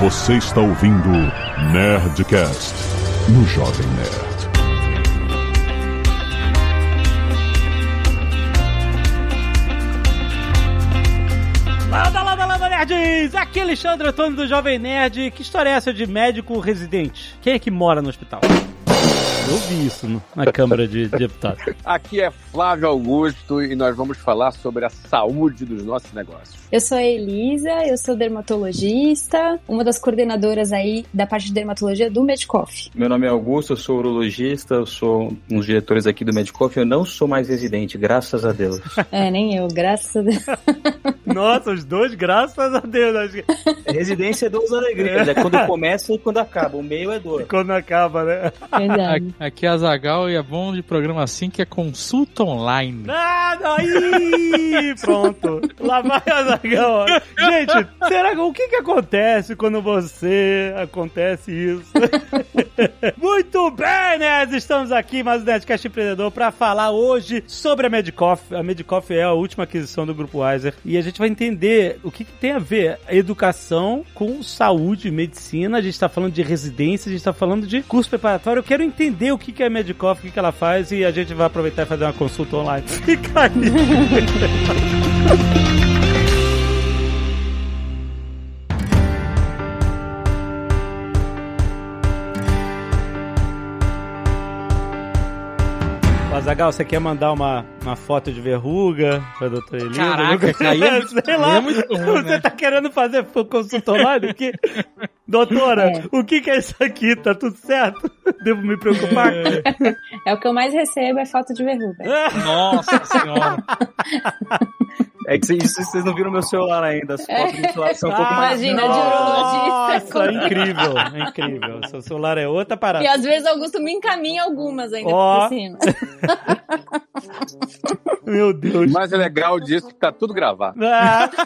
Você está ouvindo Nerdcast no Jovem Nerd. Landa, landa, landa, nerds! Aqui é Alexandre Antônio do Jovem Nerd. Que história é essa de médico residente? Quem é que mora no hospital? Eu vi isso na Câmara de Deputados. Aqui é Flávio Augusto e nós vamos falar sobre a saúde dos nossos negócios. Eu sou a Elisa, eu sou dermatologista, uma das coordenadoras aí da parte de dermatologia do Medicoff. Meu nome é Augusto, eu sou urologista, eu sou um dos diretores aqui do Medicoff, eu não sou mais residente, graças a Deus. É, nem eu, graças a Deus. Nossa, os dois, graças a Deus. Acho que Residência é duas alegrias, é quando começa e quando acaba, o meio é dor. quando acaba, né? Verdade. Aqui é a Zagal e é bom de programa assim que é consulta online. Ah, aí! Pronto. Lá vai a Zagão. Gente, será que o que que acontece quando você acontece isso? Muito bem, nerds! Estamos aqui mais um Nerdcast Empreendedor para falar hoje sobre a Medicoff. A Medicoff é a última aquisição do Grupo Weiser e a gente vai entender o que, que tem a ver a educação com saúde e medicina. A gente está falando de residência, a gente está falando de curso preparatório. Eu quero entender o que, que é Medicoff, o que, que ela faz e a gente vai aproveitar e fazer uma consulta online. Fica aí! Ô, Azagal, você quer mandar uma, uma foto de verruga pra doutora Elisa? Caraca, cara, aí é Sei lá, é muito ruim, você né? tá querendo fazer consulta online aqui? Doutora, É. o que que é isso aqui? Tá tudo certo? Devo me preocupar? É o que eu mais recebo é falta de verruga. Nossa senhora. É que vocês, vocês não viram meu celular ainda, as fotos do celular são um pouco mais... Imagina, de urologista. Nossa, incrível, incrível. Seu celular é outra parada. E às vezes Augusto me encaminha algumas ainda Ó. por cima. Meu Deus. O mais legal disso é que tá tudo gravado. Ah.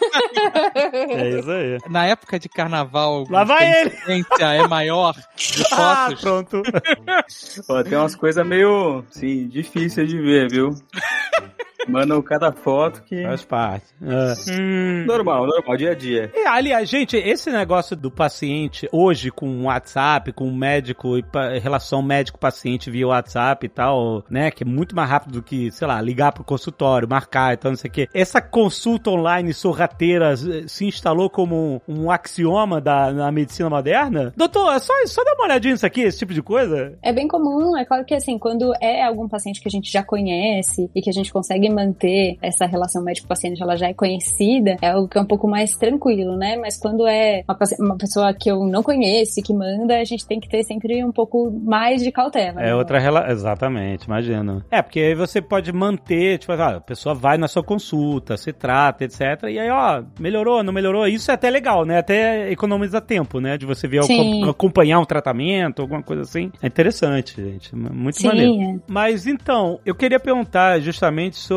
É isso aí. Na época de carnaval, Lá vai a ele. incidência é maior de Ah, fotos. pronto. Ó, tem umas coisas meio, assim, difíceis de ver, viu? Mandam cada foto que... Faz parte. Ah. Hum. Normal, normal, dia a dia. É, aliás, gente, esse negócio do paciente hoje com WhatsApp, com médico e pa- relação médico-paciente via WhatsApp e tal, né? Que é muito mais rápido do que, sei lá, ligar pro consultório, marcar e tal, não sei o quê. Essa consulta online sorrateira eh, se instalou como um, um axioma da, na medicina moderna? Doutor, é só, só dá uma olhadinha nisso aqui, esse tipo de coisa? É bem comum, é claro que assim, quando é algum paciente que a gente já conhece e que a gente consegue manter essa relação médico-paciente, ela já é conhecida, é algo que é um pouco mais tranquilo, né? Mas quando é uma, uma pessoa que eu não conheço e que manda, a gente tem que ter sempre um pouco mais de cautela. É né? outra relação. Exatamente, imagina. É, porque aí você pode manter, tipo, ah, a pessoa vai na sua consulta, se trata, etc. E aí, ó, melhorou, não melhorou. Isso é até legal, né? Até economiza tempo, né? De você ver Sim. acompanhar um tratamento, alguma coisa assim. É interessante, gente. Muito maneiro. Sim, é. Mas então, eu queria perguntar justamente sobre,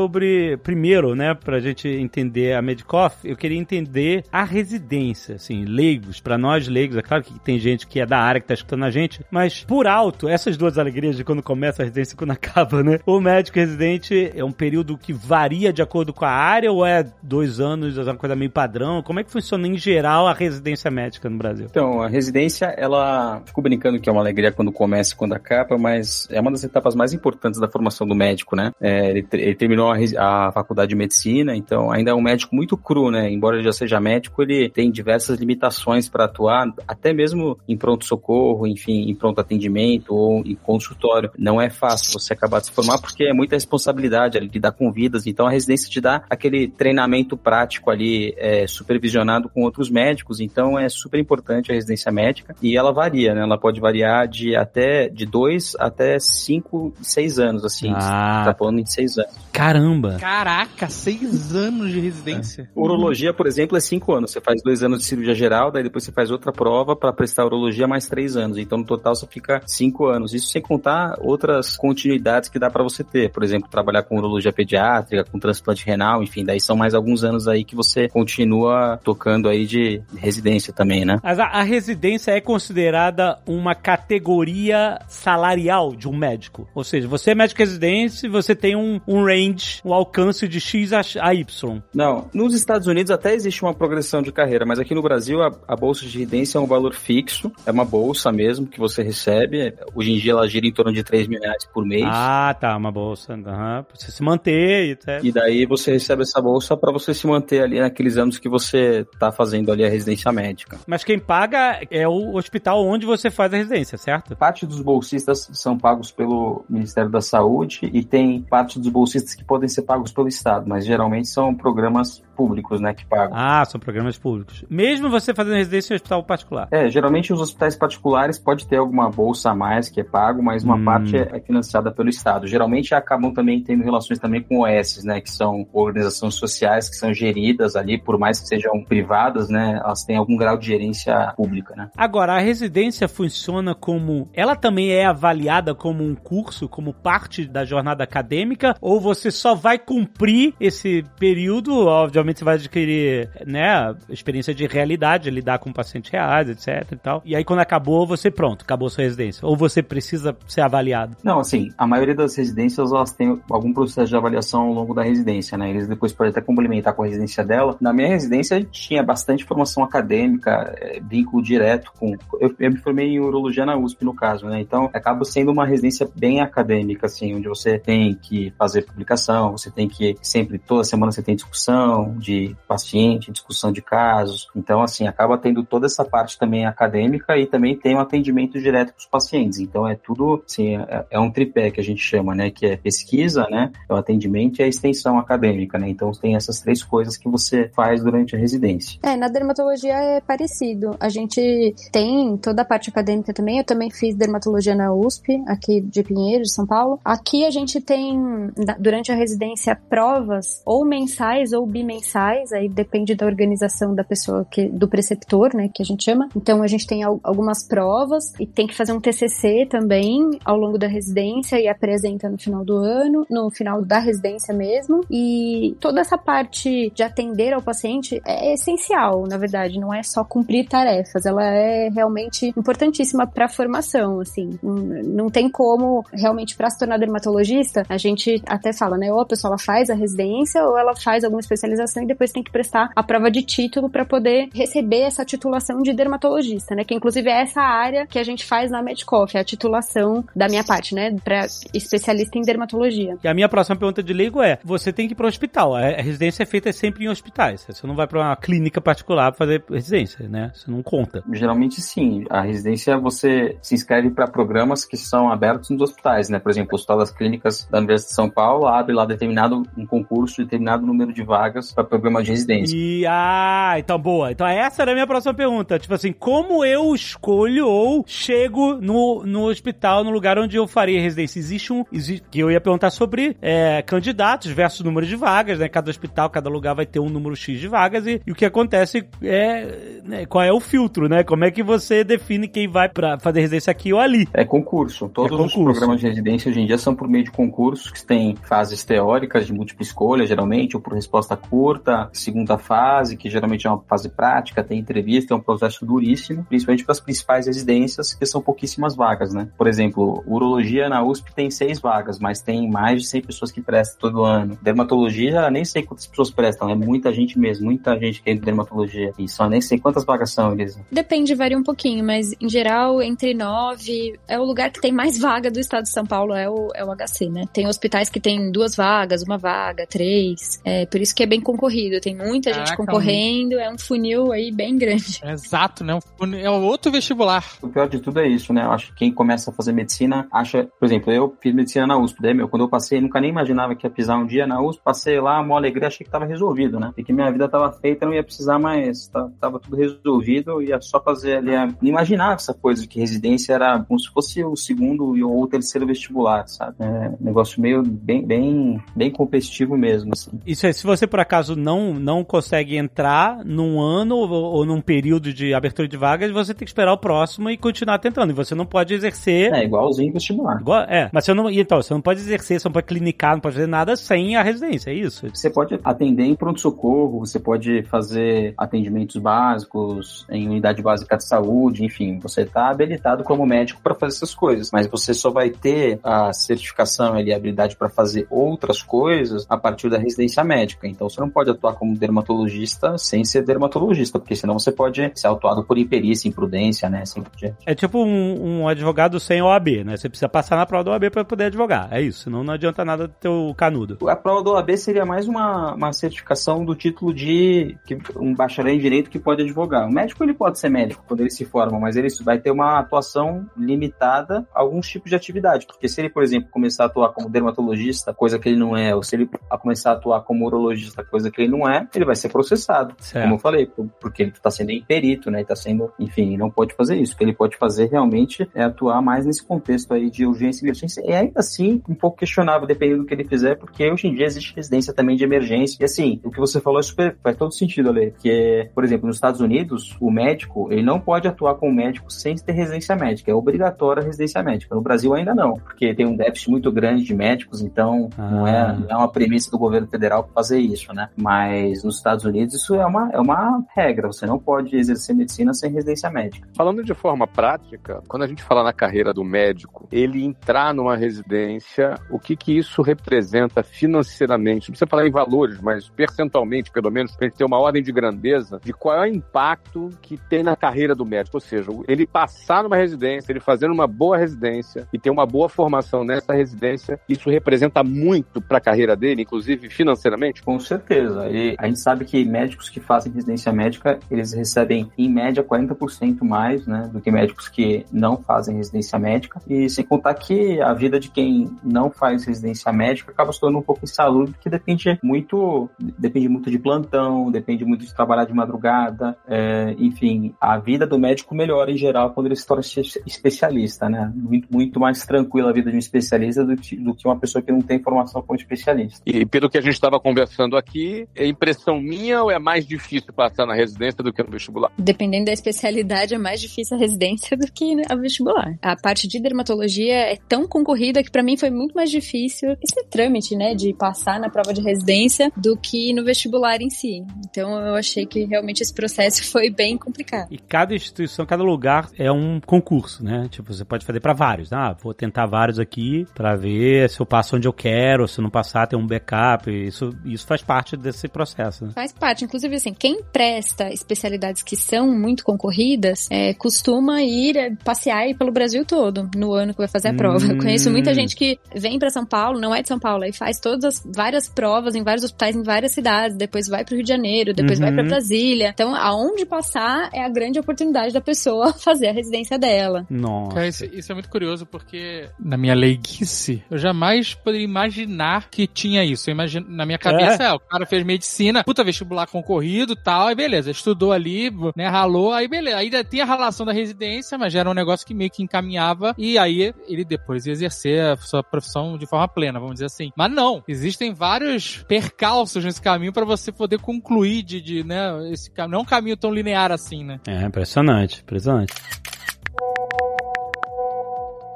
primeiro, né, pra gente entender a Medicoff, eu queria entender a residência, assim, leigos, pra nós leigos, é claro que tem gente que é da área que tá escutando a gente, mas por alto, essas duas alegrias de quando começa a residência e quando acaba, né? O médico residente é um período que varia de acordo com a área ou é dois anos, é uma coisa meio padrão? Como é que funciona em geral a residência médica no Brasil? Então, a residência, ela. Fico brincando que é uma alegria quando começa e quando acaba, mas é uma das etapas mais importantes da formação do médico, né? É, ele, ele terminou a, resi- a faculdade de medicina, então ainda é um médico muito cru, né? Embora ele já seja médico, ele tem diversas limitações para atuar, até mesmo em pronto-socorro, enfim, em pronto atendimento ou em consultório. Não é fácil você acabar de se formar porque é muita responsabilidade ali, lidar com vidas. Então a residência te dá aquele treinamento prático ali, é, supervisionado com outros médicos. Então é super importante a residência médica e ela varia, né? Ela pode variar de até de dois até cinco, seis anos, assim. Ah. Tá falando em seis anos. Caramba! Caraca, seis anos de residência. Urologia, por exemplo, é cinco anos. Você faz dois anos de cirurgia geral, daí depois você faz outra prova para prestar urologia mais três anos. Então, no total, você fica cinco anos. Isso sem contar outras continuidades que dá para você ter. Por exemplo, trabalhar com urologia pediátrica, com transplante renal, enfim, daí são mais alguns anos aí que você continua tocando aí de residência também, né? Mas a, a residência é considerada uma categoria salarial de um médico. Ou seja, você é médico residente, você tem um, um range o alcance de X a, Y. Não, nos Estados Unidos até existe uma progressão de carreira, mas aqui no Brasil a, a bolsa de residência é um valor fixo, é uma bolsa mesmo que você recebe. Hoje em dia ela gira em torno de 3 mil reais por mês. Ah, tá, uma bolsa. Uhum, pra você se manter e etc. E daí você recebe essa bolsa para você se manter ali naqueles anos que você tá fazendo ali a residência médica. Mas quem paga é o hospital onde você faz a residência, certo? Parte dos bolsistas são pagos pelo Ministério da Saúde e tem parte dos bolsistas que podem ser pagos pelo Estado, mas geralmente são programas públicos, né, que pagam. Ah, são programas públicos. Mesmo você fazendo residência em hospital particular. É, geralmente os hospitais particulares pode ter alguma bolsa a mais que é pago, mas uma hum. parte é, financiada pelo Estado. Geralmente acabam também tendo relações também com OS, né, que são organizações sociais que são geridas ali, por mais que sejam privadas, né, elas têm algum grau de gerência pública, né. Agora, a residência funciona como, ela também é avaliada como um curso, como parte da jornada acadêmica, ou você só vai cumprir esse período, obviamente você vai adquirir, né, experiência de realidade, lidar com pacientes reais, etc e tal. E aí quando acabou, você pronto, acabou sua residência. Ou você precisa ser avaliado? Não, assim, a maioria das residências elas têm algum processo de avaliação ao longo da residência, né? Eles depois podem até complementar com a residência dela. Na minha residência tinha bastante formação acadêmica, é, vínculo direto com. Eu, eu, me formei em urologia na USP, no caso, né? Então acaba sendo uma residência bem acadêmica, assim, onde você tem que fazer publicação, você tem que sempre, toda semana você tem discussão de paciente, discussão de casos. Então, assim, acaba tendo toda essa parte também acadêmica e também tem um atendimento direto para os pacientes. Então é tudo, assim, é, é, um tripé que a gente chama, né? Que é pesquisa, né? É o atendimento e a extensão acadêmica, né? Então tem essas três coisas que você faz durante a residência. É, na dermatologia é parecido. A gente tem toda a parte acadêmica também. Eu também fiz dermatologia na USP, aqui de Pinheiros, São Paulo. Aqui a gente tem, durante a residência, provas ou mensais ou bimensais, aí depende da organização da pessoa, que, do preceptor, né? Que a gente chama. Então a gente tem algumas provas e tem que fazer um TCC também ao longo da residência e apresenta no final do ano, no final da residência mesmo. E toda essa parte de atender ao paciente é essencial, na verdade, não é só cumprir tarefas, ela é realmente importantíssima para a formação, assim. Não tem como realmente para se tornar dermatologista, a gente até fala, né, ou a pessoa faz a residência ou ela faz alguma especialização e depois tem que prestar a prova de título para poder receber essa titulação de dermatologista, né? Que inclusive é essa área que a gente faz na Medcoff, é a titulação da minha parte, né? Para especialista em dermatologia. E a minha próxima pergunta de leigo é: você tem que ir para o hospital. A residência é feita sempre em hospitais. Você não vai para uma clínica particular para fazer residência, né? Você não conta. Geralmente sim. A residência você se inscreve para programas que são abertos nos hospitais, né? Por exemplo, o Hospital das Clínicas da Universidade de São Paulo abre lá determinado um concurso, determinado número de vagas para programa de residência. E ah, então boa. Então essa era a minha próxima pergunta. Tipo assim, como eu escolho ou chego no, no hospital, no lugar onde eu faria residência? Existe um. Existe, que eu ia perguntar sobre é, candidatos versus número de vagas, né? Cada hospital, cada lugar vai ter um número X de vagas e, e o que acontece é. Né, qual é o filtro, né? Como é que você define quem vai para fazer residência aqui ou ali? É concurso. Todos é concurso. os programas de residência hoje em dia são por meio de concursos que têm fases teóricas de múltipla escolha, geralmente, ou por resposta curta, segunda fase, que geralmente é uma fase prática, tem entrevista, é um processo duríssimo, principalmente para as principais residências, que são pouquíssimas vagas, né? Por exemplo, urologia na USP tem seis vagas, mas tem mais de 100 pessoas que prestam todo ano. Dermatologia, nem sei quantas pessoas prestam, é muita gente mesmo, muita gente que é de dermatologia. E só nem sei quantas vagas são, Elisa. Depende, varia um pouquinho, mas em geral, entre nove, é o lugar que tem mais vaga do estado de São Paulo, é o, é o HC, né? Tem hospitais que tem duas vagas, uma vaga, três. É por isso que é bem concorrido. Tem muita Caraca, gente concorrendo, é um funil aí bem grande. Exato, né? É o outro vestibular. O pior de tudo é isso, né? Eu acho que quem começa a fazer medicina acha, por exemplo, eu fiz medicina na USP, daí, meu, quando eu passei, nunca nem imaginava que ia pisar um dia na USP, passei lá, uma alegria, achei que tava resolvido, né? E que minha vida tava feita, não ia precisar mais, tava tudo resolvido, ia só fazer ali, não imaginava essa coisa de que residência era como se fosse o segundo ou o terceiro vestibular, sabe? É um negócio meio bem, bem, bem competitivo mesmo, assim. Isso é, se você por acaso caso, não, não consegue entrar num ano ou, ou num período de abertura de vagas, você tem que esperar o próximo e continuar tentando. E você não pode exercer. É, igualzinho vestibular. Igual, é, mas você não. Então, você não pode exercer, você não pode clinicar, não pode fazer nada sem a residência, é isso? Você pode atender em pronto-socorro, você pode fazer atendimentos básicos em unidade básica de saúde, enfim, você está habilitado como médico para fazer essas coisas, mas você só vai ter a certificação e a habilidade para fazer outras coisas a partir da residência médica. Então você não pode atuar como dermatologista sem ser dermatologista, porque senão você pode ser autuado por imperícia, imprudência, né? Assim por diante. É tipo um, um advogado sem OAB, né? Você precisa passar na prova do OAB para poder advogar. É isso, senão não adianta nada ter o canudo. A prova do OAB seria mais uma, uma certificação do título de que, um bacharel em direito que pode advogar. O médico ele pode ser médico quando ele se forma, mas ele vai ter uma atuação limitada a alguns tipos de atividade. Porque se ele, por exemplo, começar a atuar como dermatologista, coisa que ele não é, ou se ele começar a atuar como urologista, coisa que ele não é, ele vai ser processado. Certo. Como eu falei, porque ele está sendo imperito, né? Está sendo, enfim, não pode fazer isso. O que ele pode fazer realmente é atuar mais nesse contexto aí de urgência e emergência. E ainda assim, um pouco questionável, dependendo do que ele fizer, porque hoje em dia existe residência também de emergência. E assim, o que você falou é super, faz todo sentido, Ale, porque, por exemplo, nos Estados Unidos, o médico, ele não pode atuar como médico sem ter residência médica. É obrigatória a residência médica. No Brasil ainda não, porque tem um déficit muito grande de médicos, então Ah. não, é, não é uma premissa do governo federal fazer isso, né? Mas nos Estados Unidos isso é uma, é uma regra. Você não pode exercer medicina sem residência médica. Falando de forma prática, quando a gente fala na carreira do médico, ele entrar numa residência, o que que isso representa financeiramente? Não precisa falar em valores, mas percentualmente, pelo menos, para gente ter uma ordem de grandeza de qual é o impacto que tem na carreira do médico. Ou seja, ele passar numa residência, ele fazendo uma boa residência e ter uma boa formação nessa residência, isso representa muito para a carreira dele, inclusive financeiramente? Com certeza. E a gente sabe que médicos que fazem residência médica, eles recebem em média 40% mais, né, do que médicos que não fazem residência médica. E sem contar que a vida de quem não faz residência médica acaba se tornando um pouco insalubre, porque depende muito, depende muito de plantão, depende muito de trabalhar de madrugada, é, enfim, a vida do médico melhora em geral quando ele se torna espe- especialista, né? Muito, muito mais tranquila a vida de um especialista do que, do que uma pessoa que não tem formação como especialista. E pelo que a gente estava conversando aqui, é impressão minha ou é mais difícil passar na residência do que no vestibular? Dependendo da especialidade, é mais difícil a residência do que a vestibular. A parte de dermatologia é tão concorrida que pra mim foi muito mais difícil esse trâmite, né, de passar na prova de residência do que no vestibular em si. Então eu achei que realmente esse processo foi bem complicado. E cada instituição, cada lugar é um concurso, né? Tipo, você pode fazer pra vários. Ah, vou tentar vários aqui pra ver se eu passo onde eu quero, se não passar, tem um backup. Isso, isso faz parte desse processo, né? Faz parte. Inclusive, assim, quem presta especialidades que são muito concorridas, é, costuma ir é, passear aí pelo Brasil todo no ano que vai fazer a prova. Eu conheço muita gente que vem pra São Paulo, não é de São Paulo, aí faz todas as várias provas em vários hospitais em várias cidades, depois vai pro Rio de Janeiro, depois Uhum. vai pra Brasília. Então, aonde passar é a grande oportunidade da pessoa fazer a residência dela. Nossa. Cara, isso, isso é muito curioso porque, na minha leiguice, eu jamais poderia imaginar que tinha isso. Eu imagino, na minha cabeça, é? o cara fez medicina, puta vestibular concorrido tal, aí beleza, estudou ali, né, ralou, aí beleza. Ainda tem a relação da residência, mas já era um negócio que meio que encaminhava, e aí ele depois ia exercer a sua profissão de forma plena, vamos dizer assim. Mas não, existem vários percalços nesse caminho pra você poder concluir de, de né, esse caminho. Não é um caminho tão linear assim, né? É, impressionante, impressionante.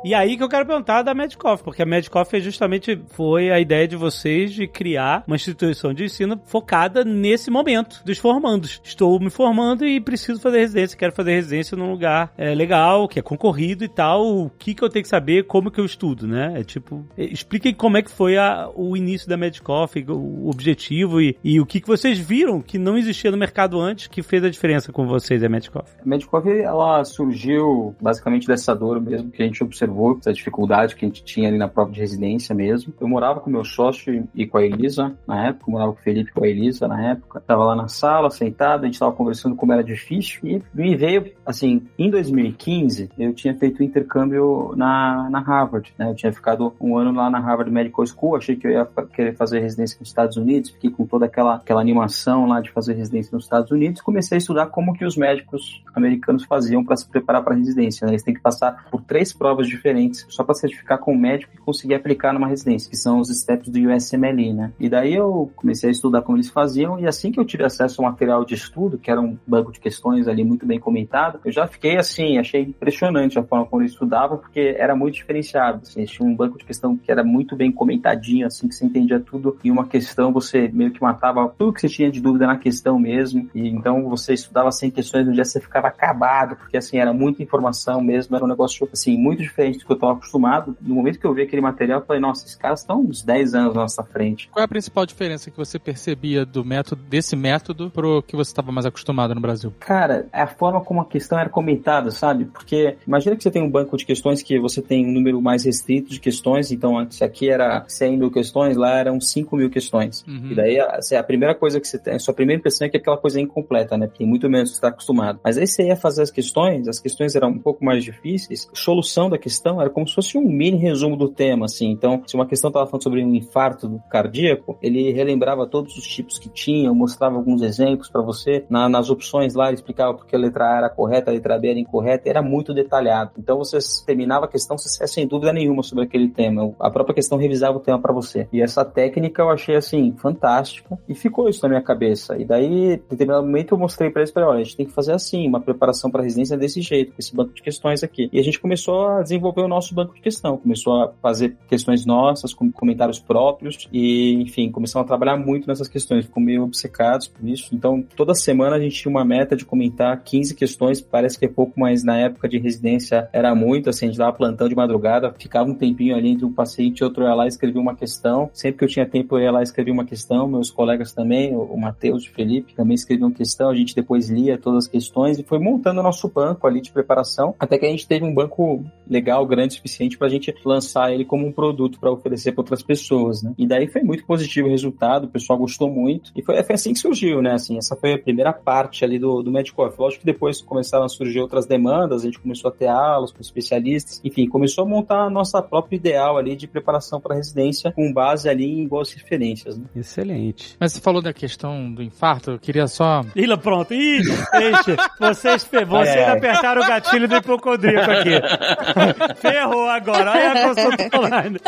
E aí que eu quero perguntar da Medcoff, porque a Medcoff justamente foi a ideia de vocês de criar uma instituição de ensino focada nesse momento dos formandos. Estou me formando e preciso fazer residência, quero fazer residência num lugar é, legal, que é concorrido e tal. O que que eu tenho que saber, como que eu estudo, né? É tipo, é, expliquem como é que foi a- o início da Medcoff, o objetivo e, e o que que vocês viram que não existia no mercado antes que fez a diferença com vocês, a Medcoff. A Medicov, ela surgiu basicamente dessa dor mesmo que a gente observou, essa dificuldade que a gente tinha ali na prova de residência mesmo. Eu morava com meu sócio e com a Elisa na época, eu morava com o Felipe e com a Elisa na época. Tava lá na sala, sentado, a gente tava conversando como era difícil e me veio, assim, em 2015, eu tinha feito intercâmbio na, na Harvard, né? Eu tinha ficado um ano lá na Harvard Medical School, achei que eu ia querer fazer residência nos Estados Unidos, fiquei com toda aquela, aquela animação lá de fazer residência nos Estados Unidos, comecei a estudar como que os médicos americanos faziam para se preparar para residência. Né? Eles têm que passar por três provas diferentes, só para certificar com o médico e conseguir aplicar numa residência, que são os steps do USMLE, né? E daí eu comecei a estudar como eles faziam, e assim que eu tive acesso ao material de estudo, que era um banco de questões ali muito bem comentado, eu já fiquei assim, achei impressionante a forma como eles estudavam, porque era muito diferenciado. Assim, tinha um banco de questão que era muito bem comentadinho, assim, que você entendia tudo, e uma questão você meio que matava tudo que você tinha de dúvida na questão mesmo, e então você estudava sem questões, no dia você ficava acabado, porque assim, era muita informação mesmo, era um negócio assim, muito diferente do que eu estava acostumado. No momento que eu vi aquele material, eu falei, nossa, esses caras estão uns 10 anos na nossa frente. Qual é a principal diferença que você percebia do método, desse método, pro que você estava mais acostumado no Brasil? Cara, é a forma como a questão era comentada, sabe? Porque imagina que você tem um banco de questões que você tem um número mais restrito de questões, então se aqui era 100 mil questões, lá eram 5 mil questões. Uhum. E daí a, a primeira coisa que você tem, a sua primeira impressão é que aquela coisa é incompleta, né? Tem muito menos que você está acostumado. Mas aí você ia fazer as questões, as questões eram um pouco mais difíceis, a solução da questão era como se fosse um mini resumo do tema, assim. Então, se uma questão estava falando sobre um infarto cardíaco, ele relembrava todos os tipos que tinha, mostrava alguns exemplos para você. Na, nas opções lá, ele explicava porque a letra A era correta, a letra B era incorreta, era muito detalhado. Então, você terminava a questão, você sem dúvida nenhuma sobre aquele tema. A própria questão revisava o tema para você. E essa técnica eu achei, assim, fantástica. E ficou isso na minha cabeça. E daí, em determinado momento, eu mostrei para eles, olha, a gente tem que fazer assim, uma preparação para residência desse jeito, com esse banco de questões aqui. E a gente começou a desenvolver o nosso banco de questão, começou a fazer questões nossas, com comentários próprios, e, enfim, começamos a trabalhar muito nessas questões, ficou meio obcecados por isso. Então, toda semana a gente tinha uma meta de comentar 15 questões, parece que é pouco, mas na época de residência era muito, assim, a gente dava plantão de madrugada, ficava um tempinho ali entre um paciente e outro, eu ia lá e escrevia uma questão. Sempre que eu tinha tempo, eu ia lá e escrevia uma questão, meus colegas também, o Matheus e o Felipe também escreviam questão, a gente depois lia todas as questões e foi montando o nosso banco ali de preparação, até que a gente teve um banco legal, grande o suficiente para a gente lançar ele como um produto para oferecer para outras pessoas, né? E daí foi muito positivo o resultado, o pessoal gostou muito e foi, foi assim que surgiu, né? Assim, essa foi a primeira parte ali do, do Medicoff. Lógico que depois começaram a surgir outras demandas, a gente começou a ter aulas com especialistas, enfim, começou a montar a nossa própria ideal ali de preparação para residência com base ali em boas referências, né? Excelente. Mas você falou da questão do infarto, eu queria só... Ila, pronto. Ih, gente, vocês, vocês é. apertaram o gatilho do hipocondríaco aqui. Ferrou agora, olha a consulta online.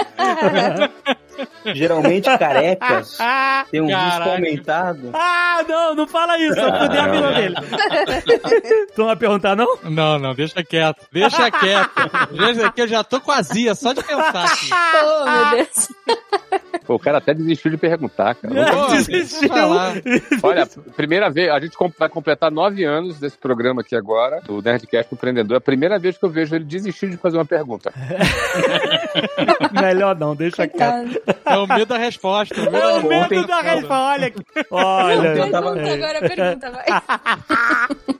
Geralmente carecas tem um risco aumentado. Ah, não, não fala isso, eu fudei a vida dele. tu não vai perguntar, não? Não, não, deixa quieto. Deixa quieto. Deixa que eu já tô com azia só de pensar aqui. Oh, meu Deus. Pô, o cara até desistiu de perguntar, cara. Pô, desistiu. Olha, primeira vez, a gente vai completar nove anos desse programa aqui agora, do Nerdcast Empreendedor. É a primeira vez que eu vejo ele desistir de fazer uma pergunta. Melhor não, deixa quieto. É o medo da resposta. O medo, é o medo da resposta. Olha aqui. Olha. Pergunta agora, pergunta, vai.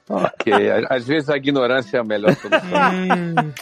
ok, às vezes a ignorância é a melhor solução.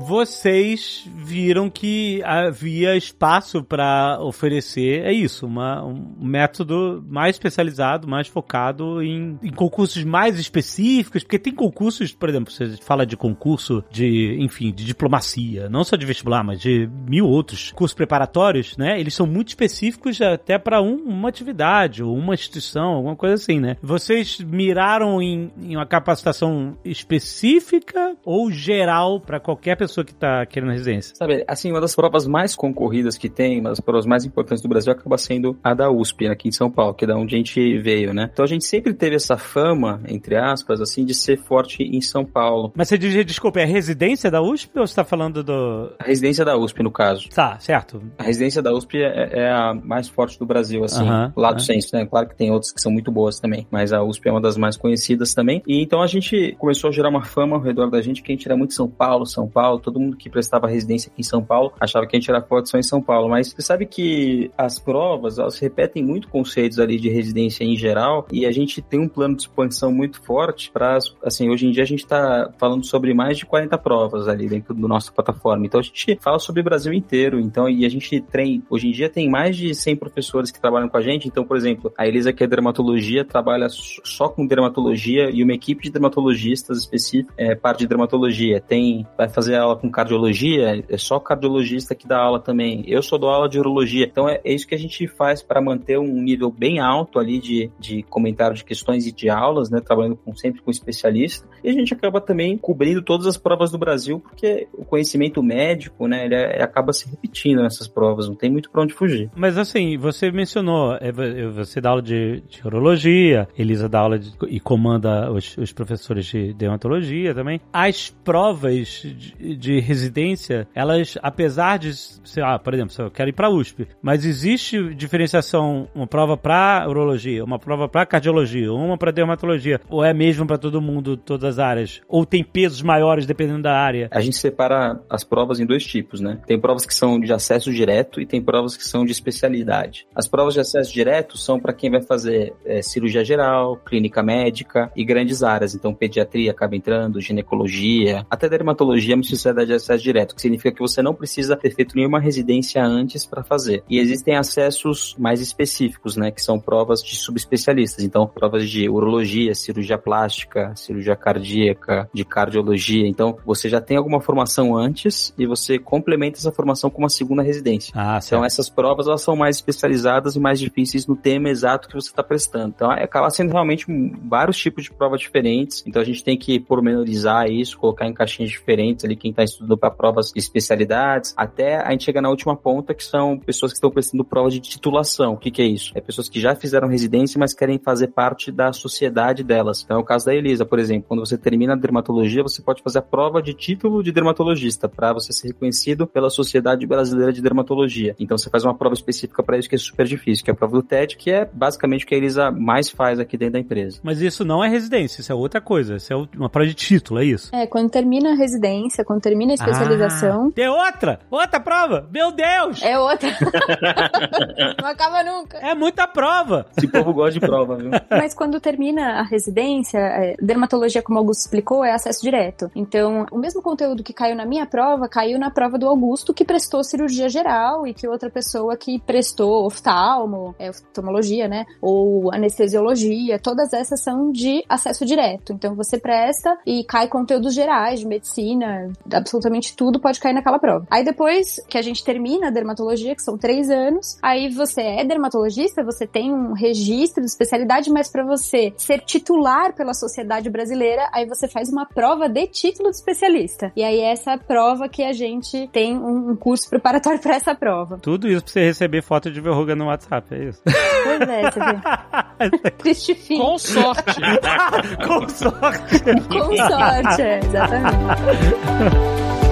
Vocês viram que havia espaço para oferecer, é isso, uma, um método mais especializado, mais focado em, em, concursos mais específicos, porque tem concursos, por exemplo, você fala de concurso de, enfim, de diplomacia, não só de vestibular, mas de mil outros cursos preparatórios, né? Eles são muito específicos até para um, uma atividade ou uma instituição, alguma coisa assim, né? Vocês miraram em, em uma capacitação específica ou geral para qualquer pessoa pessoa que tá querendo residência? Sabe, assim, uma das provas mais concorridas que tem, uma das provas mais importantes do Brasil acaba sendo a da USP, aqui em São Paulo, que é da onde a gente veio, né? Então a gente sempre teve essa fama, entre aspas, assim, de ser forte em São Paulo. Mas você diz, desculpa, é a residência da USP ou você tá falando do... A residência da USP, no caso. Tá, certo. A residência da USP é, é a mais forte do Brasil, assim, uh -huh, lá do uh -huh. centro, né? Claro que tem outras que são muito boas também, mas a USP é uma das mais conhecidas também. E então a gente começou a gerar uma fama ao redor da gente que a gente era muito São Paulo, São Paulo, todo mundo que prestava residência aqui em São Paulo achava que a gente era forte só em São Paulo, mas você sabe que as provas, elas repetem muito conceitos ali de residência em geral e a gente tem um plano de expansão muito forte para, assim, hoje em dia a gente está falando sobre mais de 40 provas ali dentro do nossa plataforma, então a gente fala sobre o Brasil inteiro, então, e a gente tem, hoje em dia tem mais de 100 professores que trabalham com a gente, então, por exemplo, a Elisa que é dermatologia, trabalha só com dermatologia e uma equipe de dermatologistas específica, é, parte de dermatologia, tem, vai fazer aula com cardiologia, é só cardiologista que dá aula também. Eu só dou aula de urologia. Então é, é isso que a gente faz para manter um nível bem alto ali de, de comentário de questões e de aulas, né? Trabalhando com, sempre com especialista. E a gente acaba também cobrindo todas as provas do Brasil, porque o conhecimento médico, né? Ele é, acaba se repetindo nessas provas, não tem muito para onde fugir. Mas assim, você mencionou, é, você dá aula de, de urologia, Elisa dá aula de, e comanda os, os, professores de dermatologia também. As provas de, de residência, elas, apesar de, sei lá, por exemplo, eu quero ir para USP, mas existe diferenciação, uma prova para urologia, uma prova para cardiologia, uma para dermatologia, ou é mesmo para todo mundo, todas as áreas? Ou tem pesos maiores dependendo da área? A gente separa as provas em dois tipos, né? Tem provas que são de acesso direto e tem provas que são de especialidade. As provas de acesso direto são para quem vai fazer é, cirurgia geral, clínica médica e grandes áreas. Então, pediatria acaba entrando, ginecologia, até dermatologia é uma especialidade de acesso direto, que significa que você não precisa ter feito nenhuma residência antes para fazer. E existem acessos mais específicos, né, que são provas de subespecialistas. Então, provas de urologia, cirurgia plástica, cirurgia cardíaca, de cardiologia. Então, você já tem alguma formação antes e você complementa essa formação com uma segunda residência. Ah, então, essas provas elas são mais especializadas e mais difíceis no tema exato que você está prestando. Então, acaba sendo realmente vários tipos de provas diferentes. Então, a gente tem que pormenorizar isso, colocar em caixinhas diferentes ali quem está estudando para provas de especialidades, até a gente chegar na última ponta, que são pessoas que estão prestando prova de titulação. O que, que é isso? É pessoas que já fizeram residência, mas querem fazer parte da sociedade delas. Então, é o caso da Elisa, por exemplo. Quando você termina a dermatologia, você pode fazer a prova de título de dermatologista para você ser reconhecido pela Sociedade Brasileira de Dermatologia. Então, você faz uma prova específica para isso que é super difícil, que é a prova do TED, que é basicamente o que a Elisa mais faz aqui dentro da empresa. Mas isso não é residência, isso é outra coisa. Isso é uma prova de título, é isso? É, quando termina a residência, quando termina a especialização. Ah, tem outra! Outra prova! Meu Deus! É outra. não acaba nunca. É muita prova! Esse povo gosta de prova, viu? Mas quando termina a residência, é, dermatologia, como o Augusto explicou, é acesso direto. Então, o mesmo conteúdo que caiu na minha prova, caiu na prova do Augusto, que prestou cirurgia geral e que outra pessoa que prestou oftalmo, é, oftalmologia, né? Ou anestesiologia, todas essas são de acesso direto. Então, você presta e cai conteúdos gerais de medicina, absolutamente tudo pode cair naquela prova. Aí depois que a gente termina a dermatologia, que são três anos, aí você é dermatologista, você tem um registro de especialidade, mas para você ser titular pela sociedade brasileira, aí você faz uma prova de título de especialista. E aí é essa prova que a gente tem um curso preparatório para essa prova. Tudo isso pra você receber foto de verruga no WhatsApp, é isso? Pois é, você vê. Triste fim. Com sorte. Com sorte. Com sorte, é, exatamente. Bye.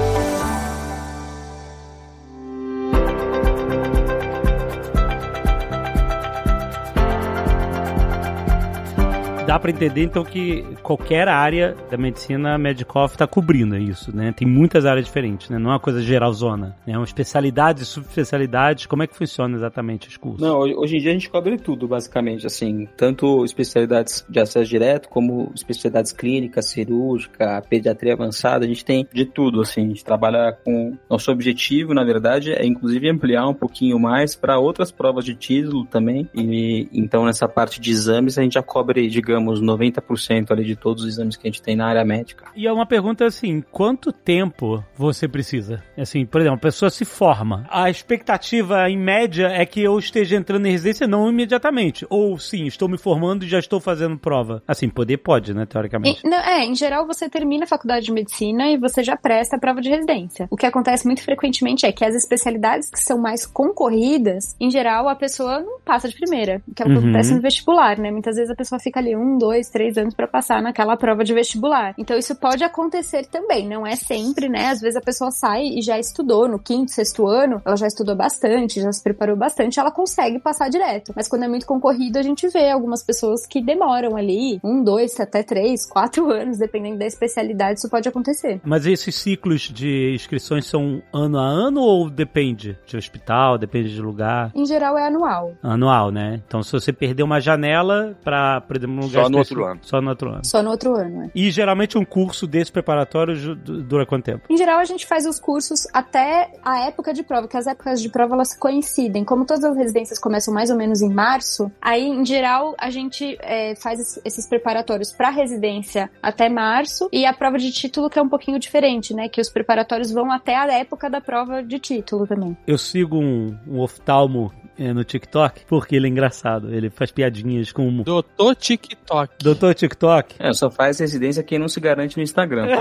Dá para entender então que qualquer área da medicina a Medicoff está cobrindo isso, né? Tem muitas áreas diferentes, né? Não é uma coisa geralzona, né? É uma especialidade, subespecialidades, como é que funciona exatamente os cursos? Não, hoje em dia a gente cobre tudo, basicamente, assim, tanto especialidades de acesso direto, como especialidades clínicas, cirúrgica, pediatria avançada, a gente tem de tudo, assim, a gente trabalha com... Nosso objetivo, na verdade, é inclusive ampliar um pouquinho mais para outras provas de título também, e então nessa parte de exames a gente já cobre, digamos, digamos, 90% ali de todos os exames que a gente tem na área médica. E é uma pergunta assim, quanto tempo você precisa? Assim, por exemplo, a pessoa se forma. A expectativa, em média, é que eu esteja entrando em residência não imediatamente. Ou sim, estou me formando e já estou fazendo prova. Assim, poder pode, né, teoricamente. não, é, em geral você termina a faculdade de medicina e você já presta a prova de residência. O que acontece muito frequentemente é que as especialidades que são mais concorridas, em geral, a pessoa não passa de primeira. Que é o que uhum. acontece no vestibular, né? Muitas vezes a pessoa fica ali um um, dois, três anos para passar naquela prova de vestibular. Então isso pode acontecer também, não é sempre, né? Às vezes a pessoa sai e já estudou no quinto, sexto ano, ela já estudou bastante, já se preparou bastante, ela consegue passar direto. Mas quando é muito concorrido, a gente vê algumas pessoas que demoram ali um, dois, até três, quatro anos, dependendo da especialidade, isso pode acontecer. Mas esses ciclos de inscrições são ano a ano ou depende de hospital, depende de lugar? Em geral é anual. Anual, né? Então se você perder uma janela para, por exemplo, um lugar lugar Só no outro ano. Só no outro ano. Só no outro ano, é. E geralmente um curso desse preparatório dura quanto tempo? Em geral, a gente faz os cursos até a época de prova, que as épocas de prova elas coincidem. Como todas as residências começam mais ou menos em março, aí, em geral, a gente é, faz es- esses preparatórios para residência até março e a prova de título que é um pouquinho diferente, né? Que os preparatórios vão até a época da prova de título também. Eu sigo um, um oftalmo eh, no TikTok porque ele é engraçado. Ele faz piadinhas com o Doutor TikTok. Doutor TikTok. É, só faz residência quem não se garante no Instagram.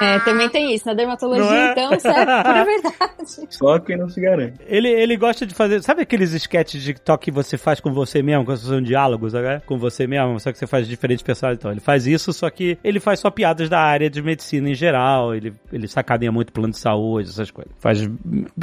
É, também tem isso. Na dermatologia, Não é? então, isso é pura verdade. Só quem não se garante. Ele, ele gosta de fazer. Sabe aqueles sketches de TikTok que você faz com você mesmo, quando são diálogos, né? Com você mesmo, só que você faz diferentes personagens. Então, ele faz isso, só que ele faz só piadas da área de medicina em geral. Ele, ele sacaneia muito plano de saúde, essas coisas. Faz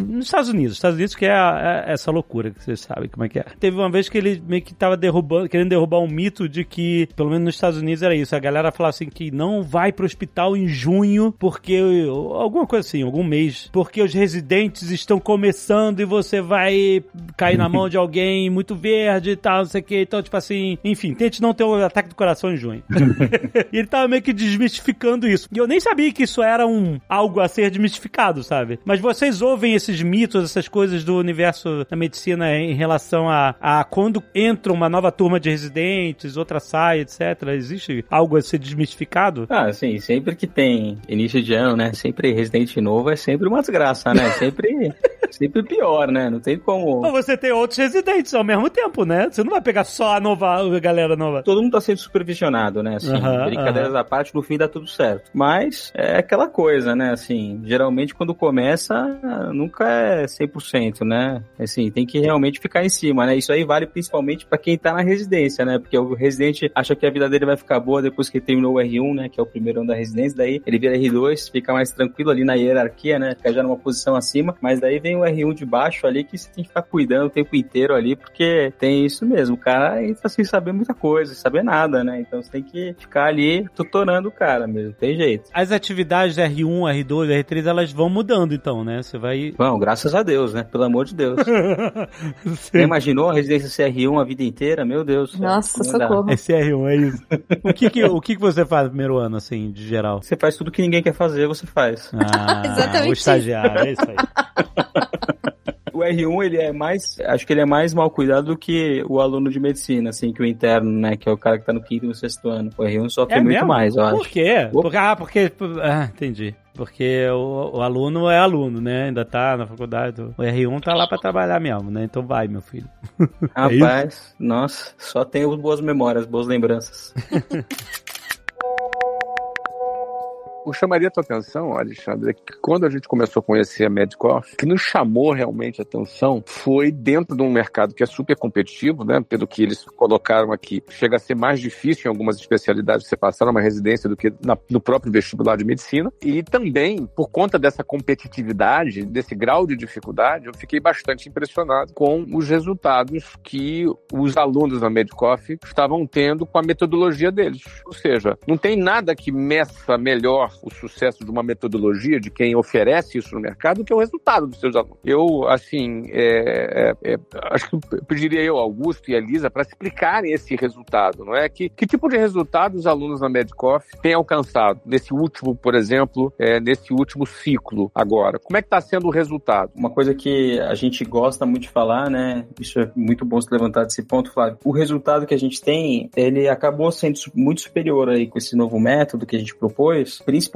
nos Estados Unidos. Estados Unidos que é, a- é essa loucura que vocês sabem como é que é. Teve uma vez que ele meio que tava derrubando, querendo derrubar um mito de que, pelo menos nos Estados Unidos era isso. A galera falava assim que não vai pro hospital em junho porque alguma coisa assim, algum mês, porque os residentes estão começando e você vai cair na mão de alguém muito verde e tal, não sei o que. Então, tipo assim, enfim, tente não ter um ataque do coração em junho. e ele tava meio que desmistificando isso. E eu nem sabia que isso era um algo a ser desmistificado, sabe? Mas vocês ouvem esses mitos, essas coisas do universo da medicina em relação a, a quando entra uma nova turma de residentes, outra sai, etc. Existe algo a ser desmistificado? Ah, sim, sempre que tem início de ano, né? Sempre residente novo é sempre uma desgraça, né? Sempre, sempre pior, né? Não tem como. Ou você tem outros residentes ao mesmo tempo, né? Você não vai pegar só a nova a galera nova. Todo mundo tá sendo supervisionado, né? Assim, brincadeiras à parte, no fim dá tudo certo. Mas é aquela coisa, né? Assim, geralmente quando começa, nunca é 100%, né? Assim, tem que realmente ficar em cima, né? Isso aí vale principalmente pra quem tá na residência, né? Porque o residente acha que a vida dele vai ficar boa depois que ele terminou o R1, né? Que é o primeiro ano da residência. Daí ele vira R2, fica mais tranquilo ali na hierarquia, né? Fica já numa posição acima. Mas daí vem o R1 de baixo ali que você tem que ficar cuidando o tempo inteiro ali, porque tem isso mesmo. O cara entra sem saber muita coisa, sem saber nada, né? Então você tem que ficar ali tutorando o cara mesmo. Tem jeito. As atividades R1, R2, R3, elas vão mudando então, né? Você vai... Bom, graças a Deus, né? Pelo amor de Deus. Você imaginou a residência CR1 a vida inteira? Meu Deus. Nossa, socorro. Esse R1, é isso. O que que, o que que você faz no primeiro ano, assim, de geral? Você faz tudo que ninguém quer fazer, você faz. Ah, Exatamente o estagiário, é isso aí. O R1, ele é mais, acho que ele é mais mal cuidado do que o aluno de medicina, assim, que o interno, né, que é o cara que tá no quinto e no sexto ano. O R1 sofre É muito mesmo? mais, eu acho. Por quê? Porque, ah, porque... Ah, entendi. Porque o, o aluno é aluno, né? Ainda tá na faculdade. O R1 tá lá pra trabalhar mesmo, né? Então vai, meu filho. É Rapaz, nossa, só tenho boas memórias, boas lembranças. Que chamaria a tua atenção, Alexandre, é que quando a gente começou a conhecer a Medicoff, o que nos chamou realmente a atenção foi dentro de um mercado que é super competitivo, né? Pelo que eles colocaram aqui, chega a ser mais difícil em algumas especialidades você passar numa residência do que na- no próprio vestibular de medicina. E também, por conta dessa competitividade, desse grau de dificuldade, eu fiquei bastante impressionado com os resultados que os alunos da Medicoff estavam tendo com a metodologia deles. Ou seja, não tem nada que meça melhor o sucesso de uma metodologia de quem oferece isso no mercado do que o resultado dos seus alunos. Eu, assim, é, é, é, acho que pediria eu, Augusto e Elisa, para explicarem esse resultado, não é? Que, que tipo de resultado os alunos da Medicoff têm alcançado nesse último, por exemplo, é, nesse último ciclo agora? Como é que está sendo o resultado? Uma coisa que a gente gosta muito de falar, né? Isso é muito bom se levantar desse ponto, Flávio. O resultado que a gente tem, ele acabou sendo muito superior aí com esse novo método que a gente propôs, principalmente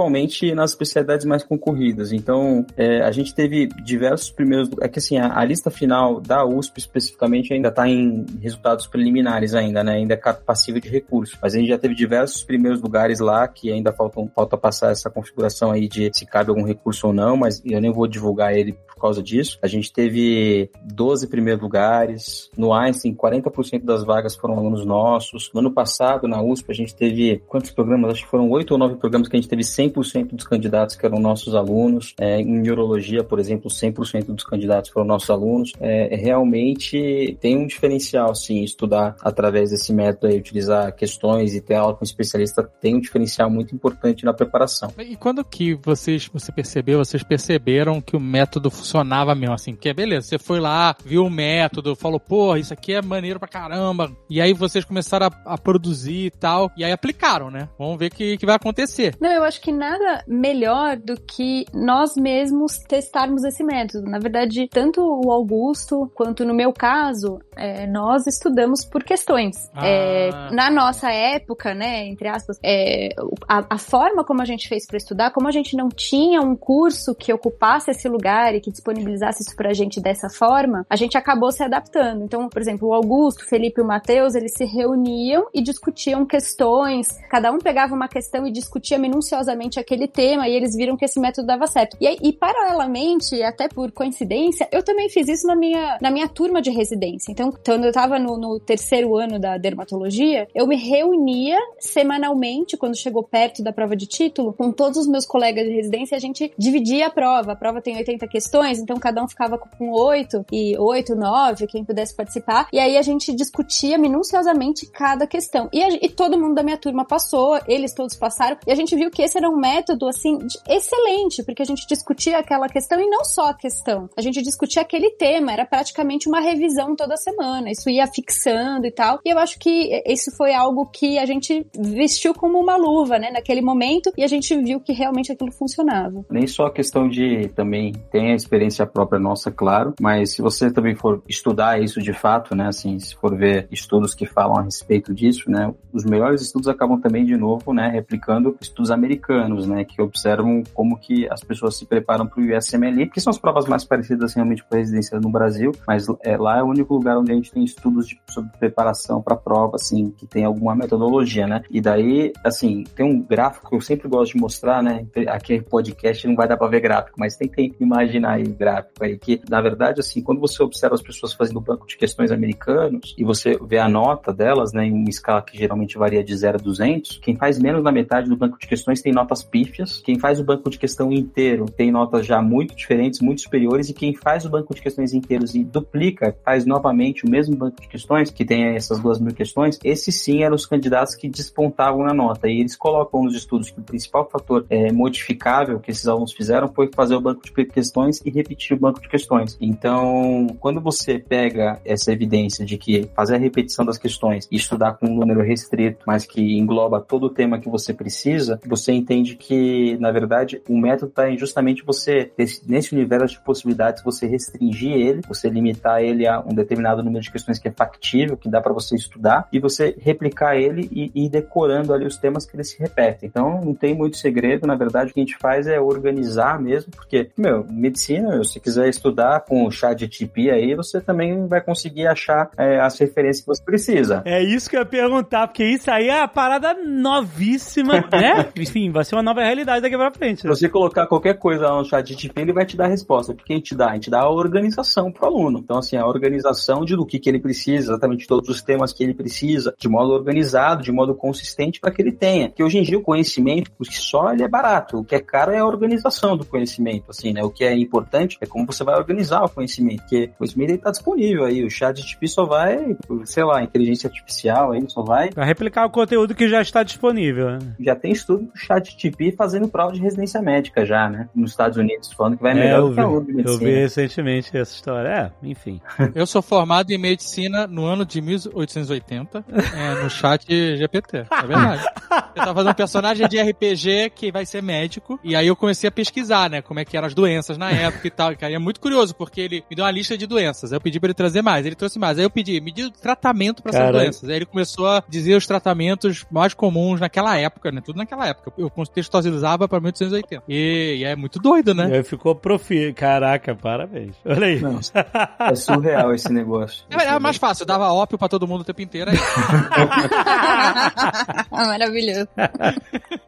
nas especialidades mais concorridas. Então, é, a gente teve diversos primeiros. É que assim, a, a lista final da USP especificamente ainda está em resultados preliminares ainda, né? Ainda é passível de recurso. Mas a gente já teve diversos primeiros lugares lá que ainda faltam, falta passar essa configuração aí de se cabe algum recurso ou não, mas eu nem vou divulgar ele por causa disso. A gente teve 12 primeiros lugares. No Einstein, 40% das vagas foram alunos nossos. No ano passado, na USP, a gente teve quantos programas? Acho que foram oito ou nove programas que a gente teve 100% dos candidatos que eram nossos alunos. É, em neurologia, por exemplo, 100% dos candidatos foram nossos alunos. É, realmente tem um diferencial, sim, estudar através desse método e utilizar questões e ter aula com especialista tem um diferencial muito importante na preparação. E quando que vocês, você percebeu, vocês perceberam que o método funcionava mesmo, assim? Que é beleza, você foi lá, viu o método, falou, pô, isso aqui é maneiro pra caramba. E aí vocês começaram a, a produzir e tal, e aí aplicaram, né? Vamos ver o que, que vai acontecer. Não, eu acho que nada melhor do que nós mesmos testarmos esse método. Na verdade, tanto o Augusto quanto no meu caso, é, nós estudamos por questões. Ah. É, na nossa época, né, entre aspas, é, a, a forma como a gente fez para estudar, como a gente não tinha um curso que ocupasse esse lugar e que disponibilizasse isso pra gente dessa forma, a gente acabou se adaptando. Então, por exemplo, o Augusto, o Felipe e o Matheus, eles se reuniam e discutiam questões, cada um pegava uma questão e discutia minuciosamente aquele tema e eles viram que esse método dava certo. E, aí, e paralelamente, até por coincidência, eu também fiz isso na minha, na minha turma de residência. Então, quando eu tava no, no terceiro ano da dermatologia, eu me reunia semanalmente, quando chegou perto da prova de título, com todos os meus colegas de residência, a gente dividia a prova. A prova tem 80 questões, então cada um ficava com 8 e 8, 9, quem pudesse participar. E aí a gente discutia minuciosamente cada questão. E, a, e todo mundo da minha turma passou, eles todos passaram, e a gente viu que esse era um método, assim, excelente, porque a gente discutia aquela questão e não só a questão. A gente discutia aquele tema, era praticamente uma revisão toda semana. Isso ia fixando e tal. E eu acho que isso foi algo que a gente vestiu como uma luva, né, naquele momento, e a gente viu que realmente aquilo funcionava. Nem só a questão de também tem a experiência própria nossa, claro, mas se você também for estudar isso de fato, né, assim, se for ver estudos que falam a respeito disso, né, os melhores estudos acabam também de novo, né, replicando estudos americanos, né, que observam como que as pessoas se preparam para o USMLE, que são as provas mais parecidas realmente com a residência no Brasil, mas é, lá é o único lugar onde a gente tem estudos de, sobre preparação para prova, assim, que tem alguma metodologia, né, e daí, assim, tem um gráfico que eu sempre gosto de mostrar, né, aqui em podcast não vai dar para ver gráfico, mas tentem imaginar aí gráfico aí, que na verdade, assim, quando você observa as pessoas fazendo o banco de questões americanos e você vê a nota delas, né, em uma escala que geralmente varia de 0 a 200, quem faz menos da metade do banco de questões tem notas pífias, quem faz o banco de questão inteiro tem notas já muito diferentes, muito superiores, e quem faz o banco de questões inteiros e duplica, faz novamente o mesmo banco de questões, que tem essas duas mil questões, esses sim eram os candidatos que despontavam na nota, e eles colocam nos estudos que o principal fator é, modificável que esses alunos fizeram foi fazer o banco de questões e repetir o banco de questões. Então, quando você pega essa evidência de que fazer a repetição das questões e estudar com um número restrito, mas que engloba todo o tema que você precisa, você entende que, na verdade, o método está em justamente você, nesse universo de possibilidades, você restringir ele, você limitar ele a um determinado número de questões que é factível, que dá para você estudar, e você replicar ele e e ir decorando ali os temas que eles se repetem. Então, não tem muito segredo, na verdade, o que a gente faz é organizar mesmo, porque, meu, medicina, se quiser estudar com o chat de TP aí, você também vai conseguir achar é, as referências que você precisa. É isso que eu ia perguntar, porque isso aí é a parada novíssima, né? Enfim, vai ser uma nova realidade daqui pra frente. Se você colocar qualquer coisa lá no chat de TP, ele vai te dar a resposta. O que a gente dá? A gente dá a organização pro aluno. Então, assim, a organização de do que, que ele precisa, exatamente todos os temas que ele precisa, de modo organizado, de modo consistente para que ele tenha. Que hoje em dia o conhecimento, por si só, ele é barato. O que é caro é a organização do conhecimento, assim, né? O que é importante é como você vai organizar o conhecimento, porque o conhecimento está disponível aí. O chat de TP só vai, sei lá, inteligência artificial aí, só vai Pra replicar o conteúdo que já está disponível. né? já tem estudo do chat TP fazendo prova de residência médica já, né? Nos Estados Unidos, falando que vai É, melhor eu do que a de eu vi recentemente essa história. É, enfim. Eu sou formado em medicina no ano de 1880, é, no chat GPT. É verdade. Eu tava fazendo um personagem de RPG que vai ser médico, e aí eu comecei a pesquisar, né, como é que eram as doenças na época e tal. E, é muito curioso, porque ele me deu uma lista de doenças. Aí eu pedi pra ele trazer mais, ele trouxe mais. Aí eu pedi, me deu tratamento pra essas Caralho. doenças. Aí ele começou a dizer os tratamentos mais comuns naquela época, né, tudo naquela época. Eu contextualizava pra 1880. E, e é muito doido, né? E aí ficou profi. Caraca, parabéns. Olha aí. Não, é surreal esse negócio. É, era mais fácil, eu dava ópio pra todo mundo o tempo inteiro aí. Maravilhoso.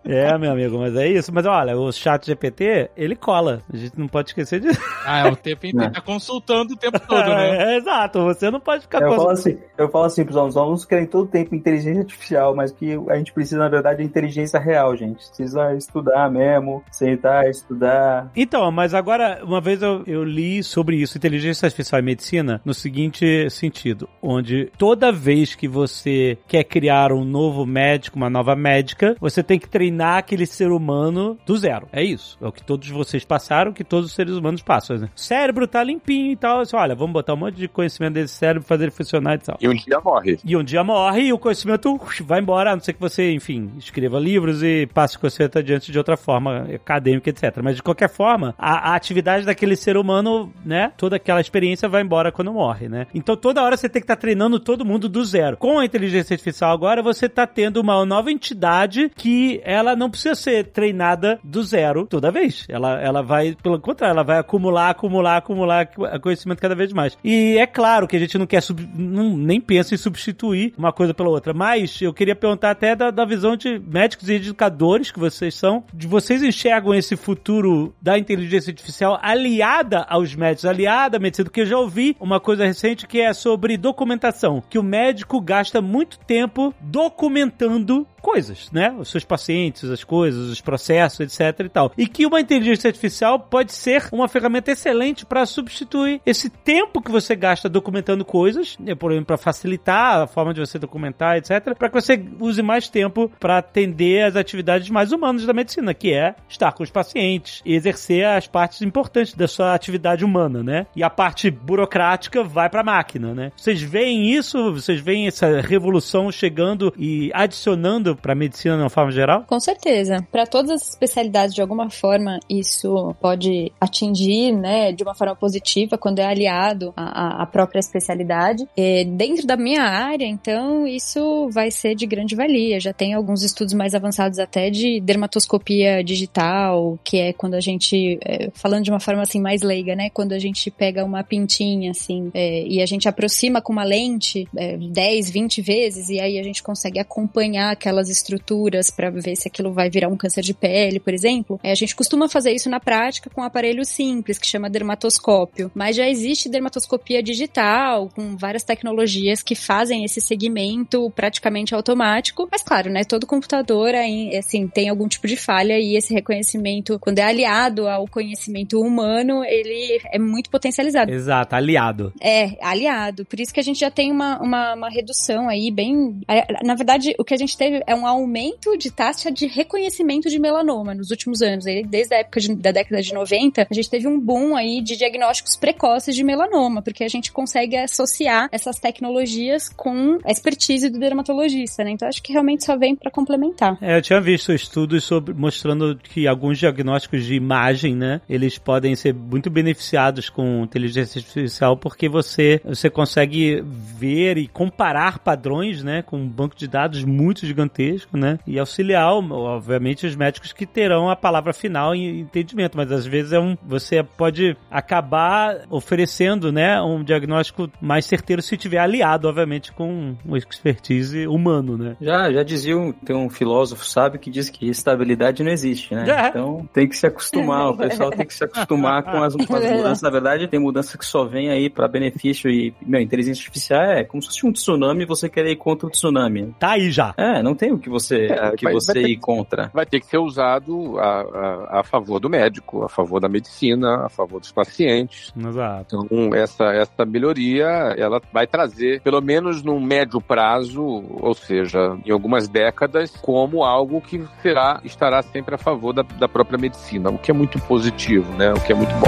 É, meu amigo, mas é isso. Mas olha, o chat GPT, ele cola. A gente não pode esquecer disso. Ah, é o tempo inteiro. Tá consultando o tempo todo, né? É, exato, você não pode ficar Eu falo consultando. assim, eu falo assim pros alunos, os alunos querem todo tempo inteligência artificial, mas que a gente precisa, na verdade, de inteligência real, gente. Precisa estudar mesmo, sentar, estudar. Então, mas agora, uma vez eu, eu li sobre isso, inteligência artificial e medicina, no seguinte sentido, onde toda vez que você quer criar um novo médico, uma nova médica, você tem que treinar aquele ser humano do zero. É isso. É o que todos vocês passaram, o que todos os seres humanos passam. Né? O cérebro tá limpinho e tal. Assim, olha, vamos botar um monte de conhecimento desse cérebro, fazer ele funcionar e tal. E um dia morre. E um dia morre e o conhecimento vai embora, a não ser que você, enfim, escreva livros e passe o conhecimento adiante de outra forma, acadêmica, etc. Mas de qualquer forma, a, a atividade daquele ser humano, né, toda aquela experiência vai embora quando morre, né? Então toda hora você tem que estar treinando todo mundo do zero. Com a inteligência artificial agora, você está tendo uma nova entidade que ela não precisa ser treinada do zero toda vez. Ela, ela vai, pelo contrário, ela vai acumular, acumular, acumular conhecimento cada vez mais. E é claro que a gente não quer, sub, não, nem pensa em substituir uma coisa pela outra, mas eu queria perguntar até da, da visão de médicos e educadores que vocês são, vocês enxergam esse futuro da inteligência artificial aliada aos médicos, aliada à medicina, porque eu já ouvi uma coisa recente que é sobre documentação, que o médico gasta muito tempo documentando coisas, né? Os seus pacientes, as coisas, os processos, etc e tal. E que uma inteligência artificial pode ser uma ferramenta excelente para substituir esse tempo que você gasta documentando coisas, né? por exemplo, para facilitar a forma de você documentar, etc, para que você use mais tempo para atender as atividades mais humanas da medicina, que é estar com os pacientes e exercer as partes importantes da sua atividade humana, né? E a parte burocrática vai para a máquina, né? Vocês veem isso? Vocês veem essa revolução chegando e adicionando para a medicina de uma forma geral? Com certeza. Para todas as especialidades, de alguma forma, isso pode atingir, né, de uma forma positiva quando é aliado à, à própria especialidade. E dentro da minha área, então, isso vai ser de grande valia. Já tem alguns estudos mais avançados até de dermatoscopia digital, que é quando a gente, é, falando de uma forma assim mais leiga, né, quando a gente pega uma pintinha assim é, e a gente aproxima com uma lente é, 10, 20 vezes e aí a gente consegue acompanhar aquelas estruturas para ver se aquilo vai virar um câncer de pele, por exemplo. É, a gente costuma fazer isso na prática com um aparelho simples que chama dermatoscópio, mas já existe dermatoscopia digital com várias tecnologias que fazem esse segmento praticamente automático. Mas claro, né, todo computador assim tem algum tipo de falha e esse reconhecimento, quando é aliado ao conhecimento humano, ele é muito potencializado. Exato, aliado. É, aliado. Por isso que a gente já tem uma, uma, uma redução aí bem. Na verdade, o que a gente teve é um aumento de taxa de reconhecimento de melanoma nos últimos anos. Desde a época de, da década de 90, a gente teve um boom aí de diagnósticos precoces de melanoma, porque a gente consegue associar essas tecnologias com a expertise do dermatologista, né? Então acho que realmente só vem para complementar. É, eu tinha visto estudos sobre, mostrando que alguns diagnósticos de imagem, né, eles podem ser muito beneficiados com inteligência artificial porque você, você consegue ver e comparar padrões, né, com um banco de dados muito gigantesco, né, e auxiliar, obviamente, os médicos que terão a palavra final em entendimento, mas às vezes é um, você pode acabar oferecendo, né, um diagnóstico mais certeiro se tiver aliado, obviamente, com uma expertise humano, né. Já, já dizia, um, tem um filósofo sábio que diz que estabilidade não existe, né? É. Então tem que se acostumar, o pessoal tem que se acostumar com as, com as mudanças. Na verdade, tem mudança que só vem aí para benefício e, meu, inteligência artificial é como se fosse um tsunami e você querer ir contra o tsunami. Tá aí já. É, não tem o que você, É, o que vai- você vai ir contra. Vai ter que ser usado a, a, a favor do médico, a favor da medicina, a favor dos pacientes. Exato. Então, essa, essa melhoria, ela vai trazer, pelo menos num médio prazo, ou seja, em algumas décadas, como algo que será, estará sempre a favor da, da própria medicina, o que é muito positivo, né? O que é muito bom.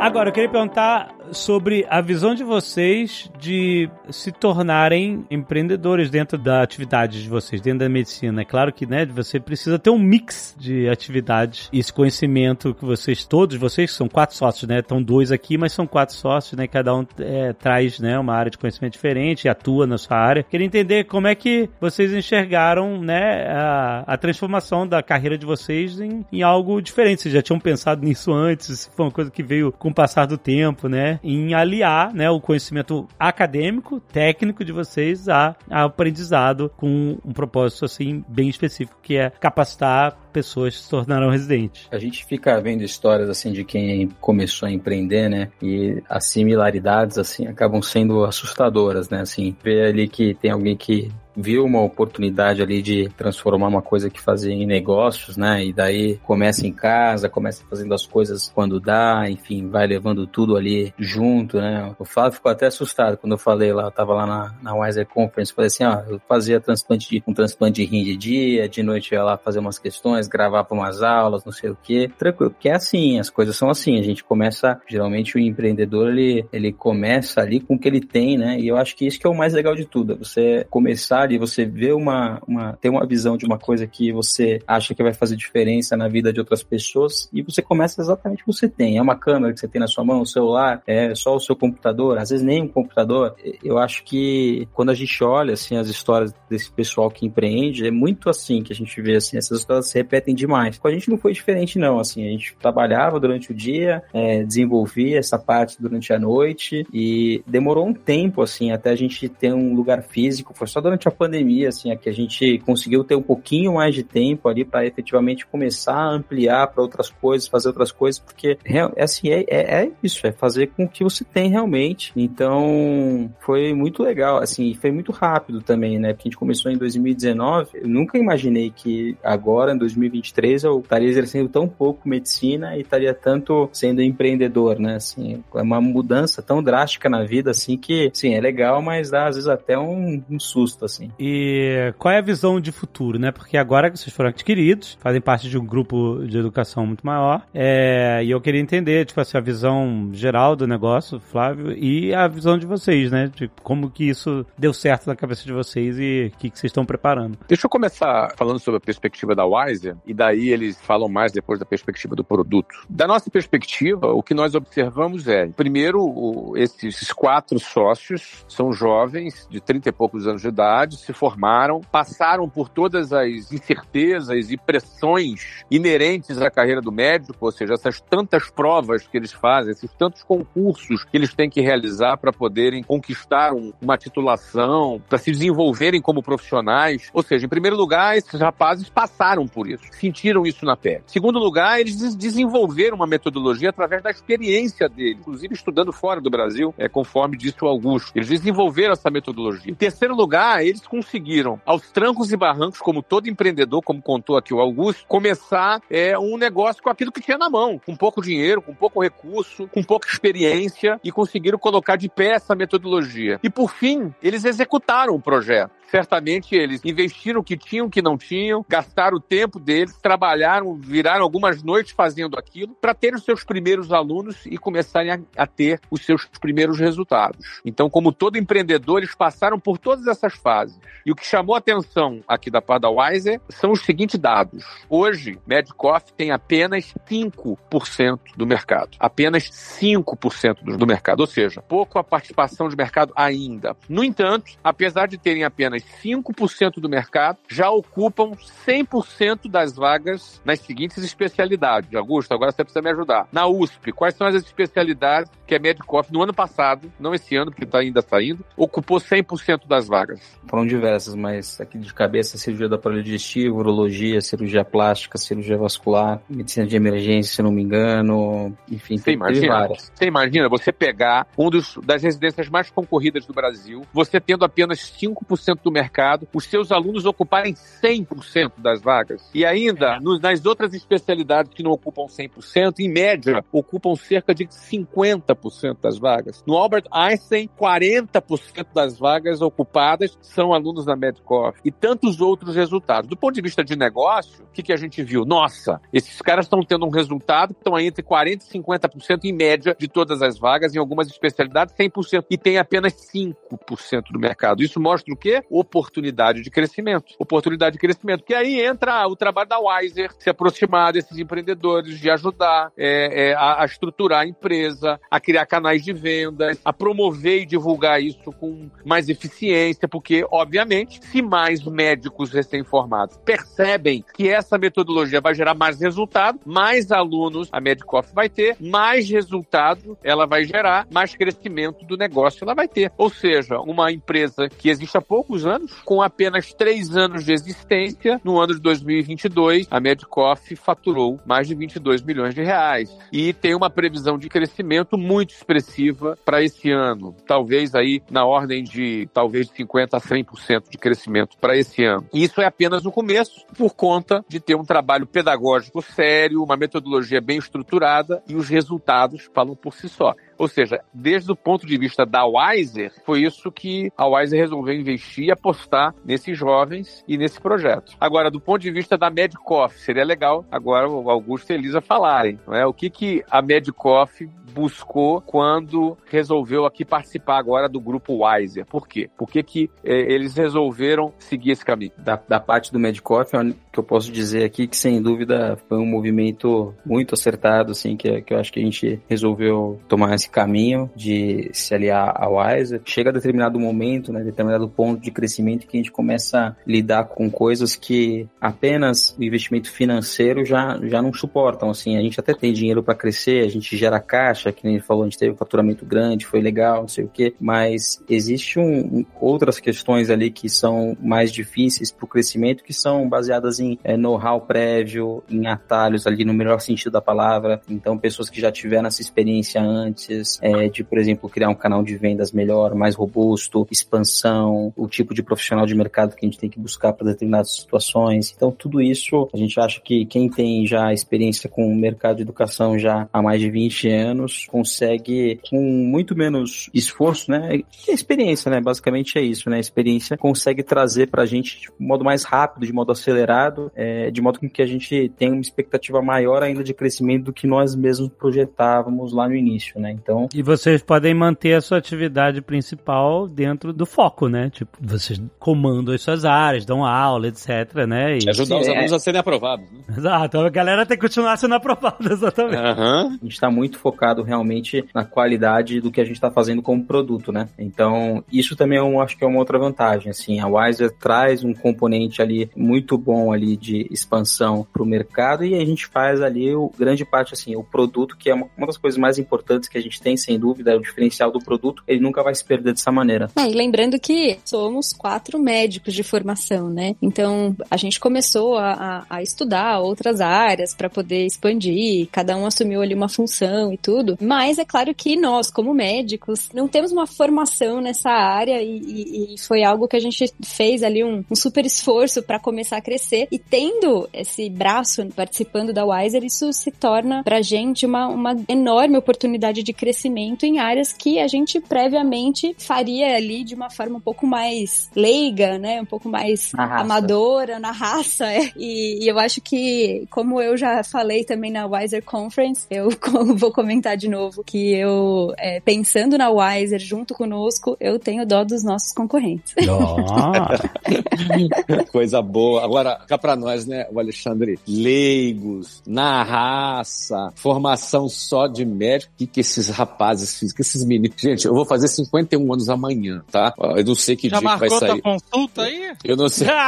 Agora, eu queria perguntar sobre a visão de vocês de se tornarem empreendedores dentro da atividade de vocês, dentro da medicina. É claro que, né, você precisa ter um mix de atividades e esse conhecimento que vocês, todos vocês, são quatro sócios, né, estão dois aqui, mas são quatro sócios, né, cada um é, traz, né, uma área de conhecimento diferente e atua na sua área. Queria entender como é que vocês enxergaram, né, a, a transformação da carreira de vocês em, em algo diferente. Vocês já tinham pensado nisso antes? Se foi uma coisa que veio com o passar do tempo, né? Em aliar, né, o conhecimento acadêmico, técnico de vocês a, a aprendizado com um propósito assim bem específico, que é capacitar pessoas se tornarão residentes. A gente fica vendo histórias assim de quem começou a empreender, né? E as similaridades assim acabam sendo assustadoras, né? Assim, ver ali que tem alguém que viu uma oportunidade ali de transformar uma coisa que fazia em negócios, né? E daí começa em casa, começa fazendo as coisas quando dá, enfim, vai levando tudo ali junto, né? O Flávio ficou até assustado quando eu falei lá, eu tava lá na, na Wiser Conference, falei assim, ó, eu fazia transplante de, um transplante de rim de dia, de noite eu ia lá fazer umas questões, gravar para umas aulas, não sei o que, tranquilo, porque é assim, as coisas são assim, a gente começa, geralmente o empreendedor, ele, ele começa ali com o que ele tem, né? E eu acho que isso que é o mais legal de tudo, é você começar ali, você vê uma, uma, ter uma visão de uma coisa que você acha que vai fazer diferença na vida de outras pessoas e você começa exatamente o que você tem. É uma câmera que você tem na sua mão, o celular, é só o seu computador, às vezes nem um computador. Eu acho que quando a gente olha, assim, as histórias desse pessoal que empreende, é muito assim que a gente vê, assim, essas histórias se repetem demais. Com a gente não foi diferente, não, assim, a gente trabalhava durante o dia, é, desenvolvia essa parte durante a noite e demorou um tempo, assim, até a gente ter um lugar físico, foi só durante a pandemia, assim, é que a gente conseguiu ter um pouquinho mais de tempo ali para efetivamente começar a ampliar para outras coisas, fazer outras coisas, porque é, assim, é, é, é, isso, é fazer com o que você tem realmente. Então, foi muito legal, assim, foi muito rápido também, né? Porque a gente começou em 2019, eu nunca imaginei que agora, em 2023, eu estaria exercendo tão pouco medicina e estaria tanto sendo empreendedor, né? Assim, é uma mudança tão drástica na vida, assim, que, sim, é legal, mas dá às vezes até um, um susto, assim. E qual é a visão de futuro, né? Porque agora que vocês foram adquiridos, fazem parte de um grupo de educação muito maior, é, e eu queria entender, tipo assim, a visão geral do negócio, Flávio, e a visão de vocês, né? De como que isso deu certo na cabeça de vocês e o que, que vocês estão preparando. Deixa eu começar falando sobre a perspectiva da Wiser, e daí eles falam mais depois da perspectiva do produto. Da nossa perspectiva, o que nós observamos é, primeiro, o, esses quatro sócios são jovens de 30 e poucos anos de idade, se formaram, passaram por todas as incertezas e pressões inerentes à carreira do médico, ou seja, essas tantas provas que eles fazem, esses tantos concursos que eles têm que realizar para poderem conquistar um, uma titulação, para se desenvolverem como profissionais. Ou seja, em primeiro lugar, esses rapazes passaram por isso, sentiram isso na pele. Segundo lugar, eles desenvolveram uma metodologia através da experiência deles, inclusive estudando fora do Brasil, é, conforme disse o Augusto. Eles desenvolveram essa metodologia. Em terceiro lugar, eles conseguiram, aos trancos e barrancos, como todo empreendedor, como contou aqui o Augusto, começar é, um negócio com aquilo que tinha na mão, com pouco dinheiro, com pouco recurso, com pouca experiência e conseguiram colocar de pé essa metodologia. E por fim, eles executaram o projeto. Certamente eles investiram o que tinham, o que não tinham, gastaram o tempo deles, trabalharam, viraram algumas noites fazendo aquilo para ter os seus primeiros alunos e começarem a, a, ter os seus primeiros resultados. Então, como todo empreendedor, eles passaram por todas essas fases. E o que chamou a atenção aqui da Wiser são os seguintes dados. Hoje, Medcoff tem apenas 5% do mercado. Apenas 5% do, do mercado, ou seja, pouco a participação de mercado ainda. No entanto, apesar de terem apenas 5% do mercado, já ocupam 100% das vagas nas seguintes especialidades. Augusto, agora você precisa me ajudar. Na USP, quais são as especialidades que a Medcoff, no ano passado, não esse ano, porque está ainda saindo, ocupou 100% das vagas? Foram diversas, mas aqui de cabeça, cirurgia do aparelho digestivo, urologia, cirurgia plástica, cirurgia vascular, medicina de emergência, se não me engano, enfim, tem várias. Você imagina você pegar um dos, das residências mais concorridas do Brasil, você tendo apenas 5% do mercado, os seus alunos ocuparem 100% das vagas. E ainda, nos, nas outras especialidades que não ocupam 100%, em média, ocupam cerca de 50% das vagas. No Albert Einstein, 40% das vagas ocupadas são alunos da Medcoff. E tantos outros resultados. Do ponto de vista de negócio, o que, que a gente viu? Nossa, esses caras estão tendo um resultado que estão aí entre 40% e 50% em média de todas as vagas, em algumas especialidades 100%, e tem apenas 5% do mercado. Isso mostra o quê? Oportunidade de crescimento. Oportunidade de crescimento. Que aí entra o trabalho da Wiser, se aproximar desses empreendedores, de ajudar é, é, a, a, estruturar a empresa, a criar canais de vendas, a promover e divulgar isso com mais eficiência, porque, obviamente, se mais médicos recém-formados percebem que essa metodologia vai gerar mais resultado, mais alunos a Medicoff vai ter, mais resultado ela vai gerar, mais crescimento do negócio ela vai ter. Ou seja, uma empresa que existe há poucos anos, com apenas três anos de existência, no ano de 2022, a Medicoff faturou mais de 22 milhões de reais e tem uma previsão de crescimento muito expressiva para esse ano, talvez aí na ordem de talvez 50 a 100% de crescimento para esse ano. E isso é apenas o começo, por conta de ter um trabalho pedagógico sério, uma metodologia bem estruturada e os resultados falam por si só. Ou seja, desde o ponto de vista da Wiser, foi isso que a Wiser resolveu investir e apostar nesses jovens e nesse projeto. Agora, do ponto de vista da Medcoff, seria legal agora o Augusto e a Elisa falarem, não é? O que, que a Medcoff buscou quando resolveu aqui participar agora do grupo Wiser. Por quê? Por que, que é, eles resolveram seguir esse caminho? Da, da parte do Medcoff, que eu posso dizer aqui que sem dúvida foi um movimento muito acertado, assim, que, que eu acho que a gente resolveu tomar esse caminho de se aliar à Wiser. Chega a determinado momento, né, determinado ponto de crescimento que a gente começa a lidar com coisas que apenas o investimento financeiro já, já não suportam, assim, a gente até tem dinheiro para crescer, a gente gera caixa, que nem ele falou, a gente teve um faturamento grande, foi legal, não sei o quê, mas existe um, um, outras questões ali que são mais difíceis para o crescimento, que são baseadas em é, know-how prévio, em atalhos ali no melhor sentido da palavra. Então, pessoas que já tiveram essa experiência antes, é, de, por exemplo, criar um canal de vendas melhor, mais robusto, expansão, o tipo de profissional de mercado que a gente tem que buscar para determinadas situações. Então, tudo isso, a gente acha que quem tem já experiência com o mercado de educação já há mais de 20 anos, consegue, com muito menos esforço, né? E a experiência, né? Basicamente é isso, né? A experiência consegue trazer pra gente de modo mais rápido, de modo acelerado, é, de modo com que a gente tenha uma expectativa maior ainda de crescimento do que nós mesmos projetávamos lá no início, né? Então. E vocês podem manter a sua atividade principal dentro do foco, né? Tipo, vocês comandam as suas áreas, dão aula, etc, né? E... Ajudar os alunos a serem aprovados. Né? Exato, a galera tem que continuar sendo aprovada, exatamente. Uhum. A gente está muito focado realmente na qualidade do que a gente está fazendo como produto, né? Então, isso também eu acho que é uma outra vantagem, assim, a Wiser traz um componente ali muito bom ali de expansão para o mercado e a gente faz ali o grande parte, assim, o produto, que é uma das coisas mais importantes que a gente tem, sem dúvida, é o diferencial do produto, ele nunca vai se perder dessa maneira. É, e lembrando que somos quatro médicos de formação, né? Então, a gente começou a, a, a estudar outras áreas para poder expandir, cada um assumiu ali uma função e tudo, mas é claro que nós, como médicos, não temos uma formação nessa área e, e, e foi algo que a gente fez ali um, um super esforço para começar a crescer. E tendo esse braço participando da Wiser, isso se torna pra gente uma, uma enorme oportunidade de crescimento em áreas que a gente previamente faria ali de uma forma um pouco mais leiga, né? Um pouco mais na amadora, na raça. É. E, e eu acho que, como eu já falei também na Wiser Conference, eu vou comentar de novo que eu, é, pensando na Wiser junto conosco, eu tenho dó dos nossos concorrentes. Coisa boa. Agora, cá pra nós, né, o Alexandre, leigos, na raça, formação só de médico, o que, que esses rapazes fizem, que esses meninos... Gente, eu vou fazer 51 anos amanhã, tá? Eu não sei que Já dia que vai sair. Já consulta aí? Eu não sei.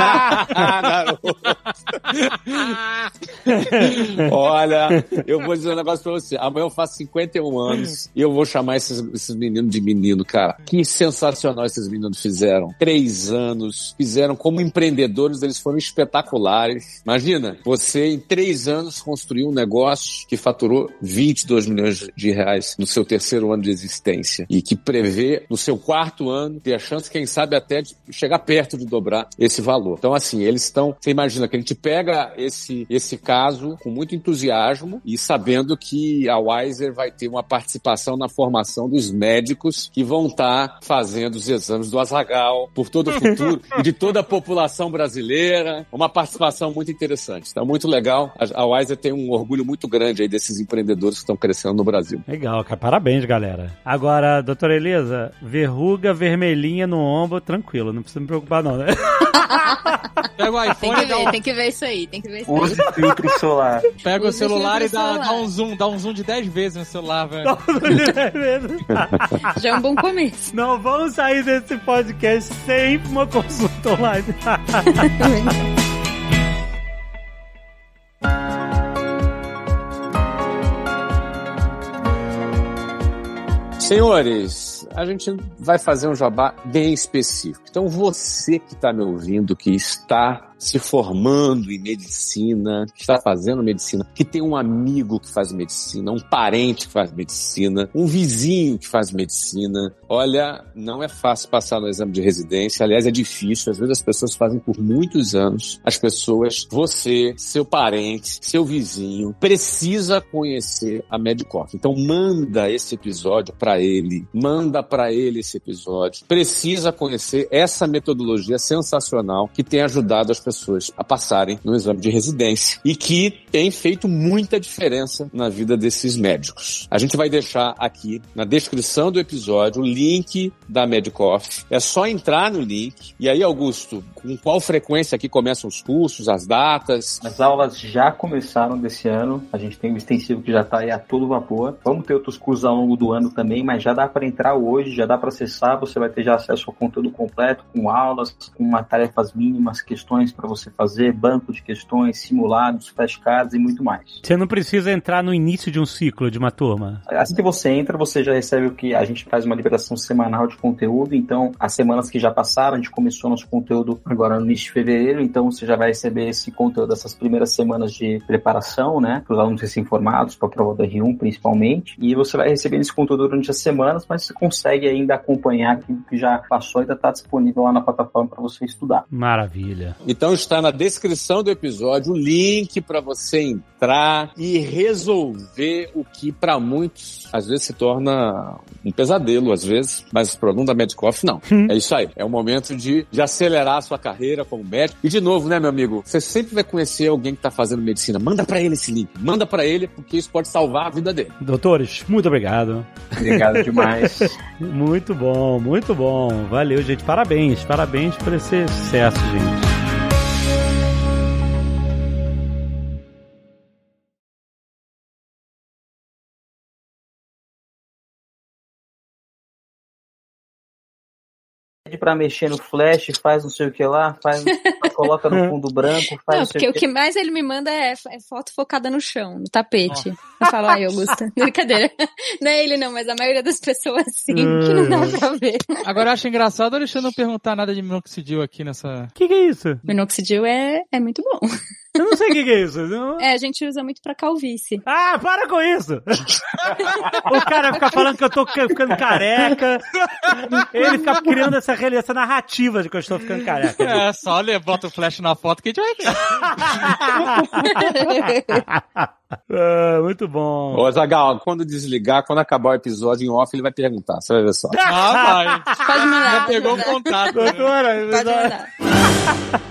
Olha, eu vou dizer um negócio pra você. Amanhã eu faço 51 anos e eu vou chamar esses, esses meninos de menino, cara. Que sensacional esses meninos fizeram. Três anos, fizeram como empreendedores, eles foram espetaculares. Imagina, você em três anos construiu um negócio que faturou 22 milhões de reais no seu terceiro ano de existência e que prevê no seu quarto ano ter a chance, quem sabe, até de chegar perto de dobrar esse valor. Então, assim, eles estão. Você imagina que a gente pega esse, esse caso com muito entusiasmo e sabendo que a Wiser vai vai ter uma participação na formação dos médicos que vão estar fazendo os exames do Azagal por todo o futuro e de toda a população brasileira. Uma participação muito interessante. Está muito legal. A, Wiser tem um orgulho muito grande aí desses empreendedores que estão crescendo no Brasil. Legal, cara. Parabéns, galera. Agora, doutora Elisa, verruga vermelhinha no ombro, tranquilo. Não precisa me preocupar, não, né? Pega o Tem iPhone que e dá ver, um- tem que ver isso aí, tem que ver isso aí. Use filtro solar. Pega o celular e dá, solar. dá um zoom, dá um zoom de 10 vezes no celular, velho. Já é um bom começo. Não vamos sair desse podcast sem uma consulta online. Senhores, a gente vai fazer um jabá bem específico. Então, você que está me ouvindo, que está se formando em medicina, que está fazendo medicina, que tem um amigo que faz medicina, um parente que faz medicina, um vizinho que faz medicina. Olha, não é fácil passar no exame de residência. Aliás, é difícil. Às vezes as pessoas fazem por muitos anos. As pessoas, você, seu parente, seu vizinho, precisa conhecer a Medicoff. Então, manda esse episódio para ele. Manda para ele esse episódio. Precisa conhecer essa metodologia sensacional que tem ajudado as pessoas a passarem no exame de residência e que tem feito muita diferença na vida desses médicos. A gente vai deixar aqui na descrição do episódio o link da Medicoff. É só entrar no link. E aí, Augusto, com qual frequência aqui começam os cursos, as datas? As aulas já começaram desse ano. A gente tem um extensivo que já está aí a todo vapor. Vamos ter outros cursos ao longo do ano também, mas já dá para entrar hoje, já dá para acessar. Você vai ter já acesso ao conteúdo completo, com aulas, com tarefas mínimas, questões para você fazer, banco de questões, simulados, flashcards e muito mais. Você não precisa entrar no início de um ciclo de uma turma. Assim que você entra, você já recebe o que a gente faz uma liberação semanal de conteúdo. Então, as semanas que já passaram, a gente começou nosso conteúdo agora no início de fevereiro. Então, você já vai receber esse conteúdo dessas primeiras semanas de preparação, né? Para os alunos recém-formados, para a prova do R1 principalmente. E você vai receber esse conteúdo durante as semanas, mas você consegue ainda acompanhar aquilo que já passou e ainda está disponível lá na plataforma para você estudar. Maravilha. Então está na descrição do episódio o link para você entrar e resolver o que para muitos às vezes se torna um pesadelo, às vezes, mas pro aluno da Medicoff não. É isso aí. É o momento de, de acelerar a sua carreira como médico. E de novo, né, meu amigo, você sempre vai conhecer alguém que tá fazendo medicina. Manda para ele esse link. Manda para ele porque isso pode salvar a vida dele. Doutores, muito obrigado. Obrigado demais. Muito bom, muito bom. Valeu, gente. Parabéns, parabéns por esse sucesso, gente. Pra mexer no flash, faz não sei o que lá, faz, coloca no fundo branco, faz Não, não sei porque o o que mais ele me manda é, é foto focada no chão, no tapete. Eu falo, ai, Augusta, brincadeira. Não é ele não, mas a maioria das pessoas sim, que não dá pra ver. Agora eu acho engraçado o Alexandre não perguntar nada de minoxidil aqui nessa. O que, que é isso? Minoxidil é, é muito bom. Eu não sei o que, que é isso. Não- É, a gente usa muito pra calvície. Ah, para com isso! o cara fica falando que eu tô ca- ficando careca. Ele fica criando essa, essa narrativa de que eu estou ficando careca. É, só bota o flash na foto que a gente vai ver. Ah, muito bom. Ô, Zagal, quando desligar, quando acabar o episódio em off, ele vai perguntar. Você vai ver só. Ah, vai. Pode mandar. Já pegou o contato. Doutora, mandar. Pode mandar.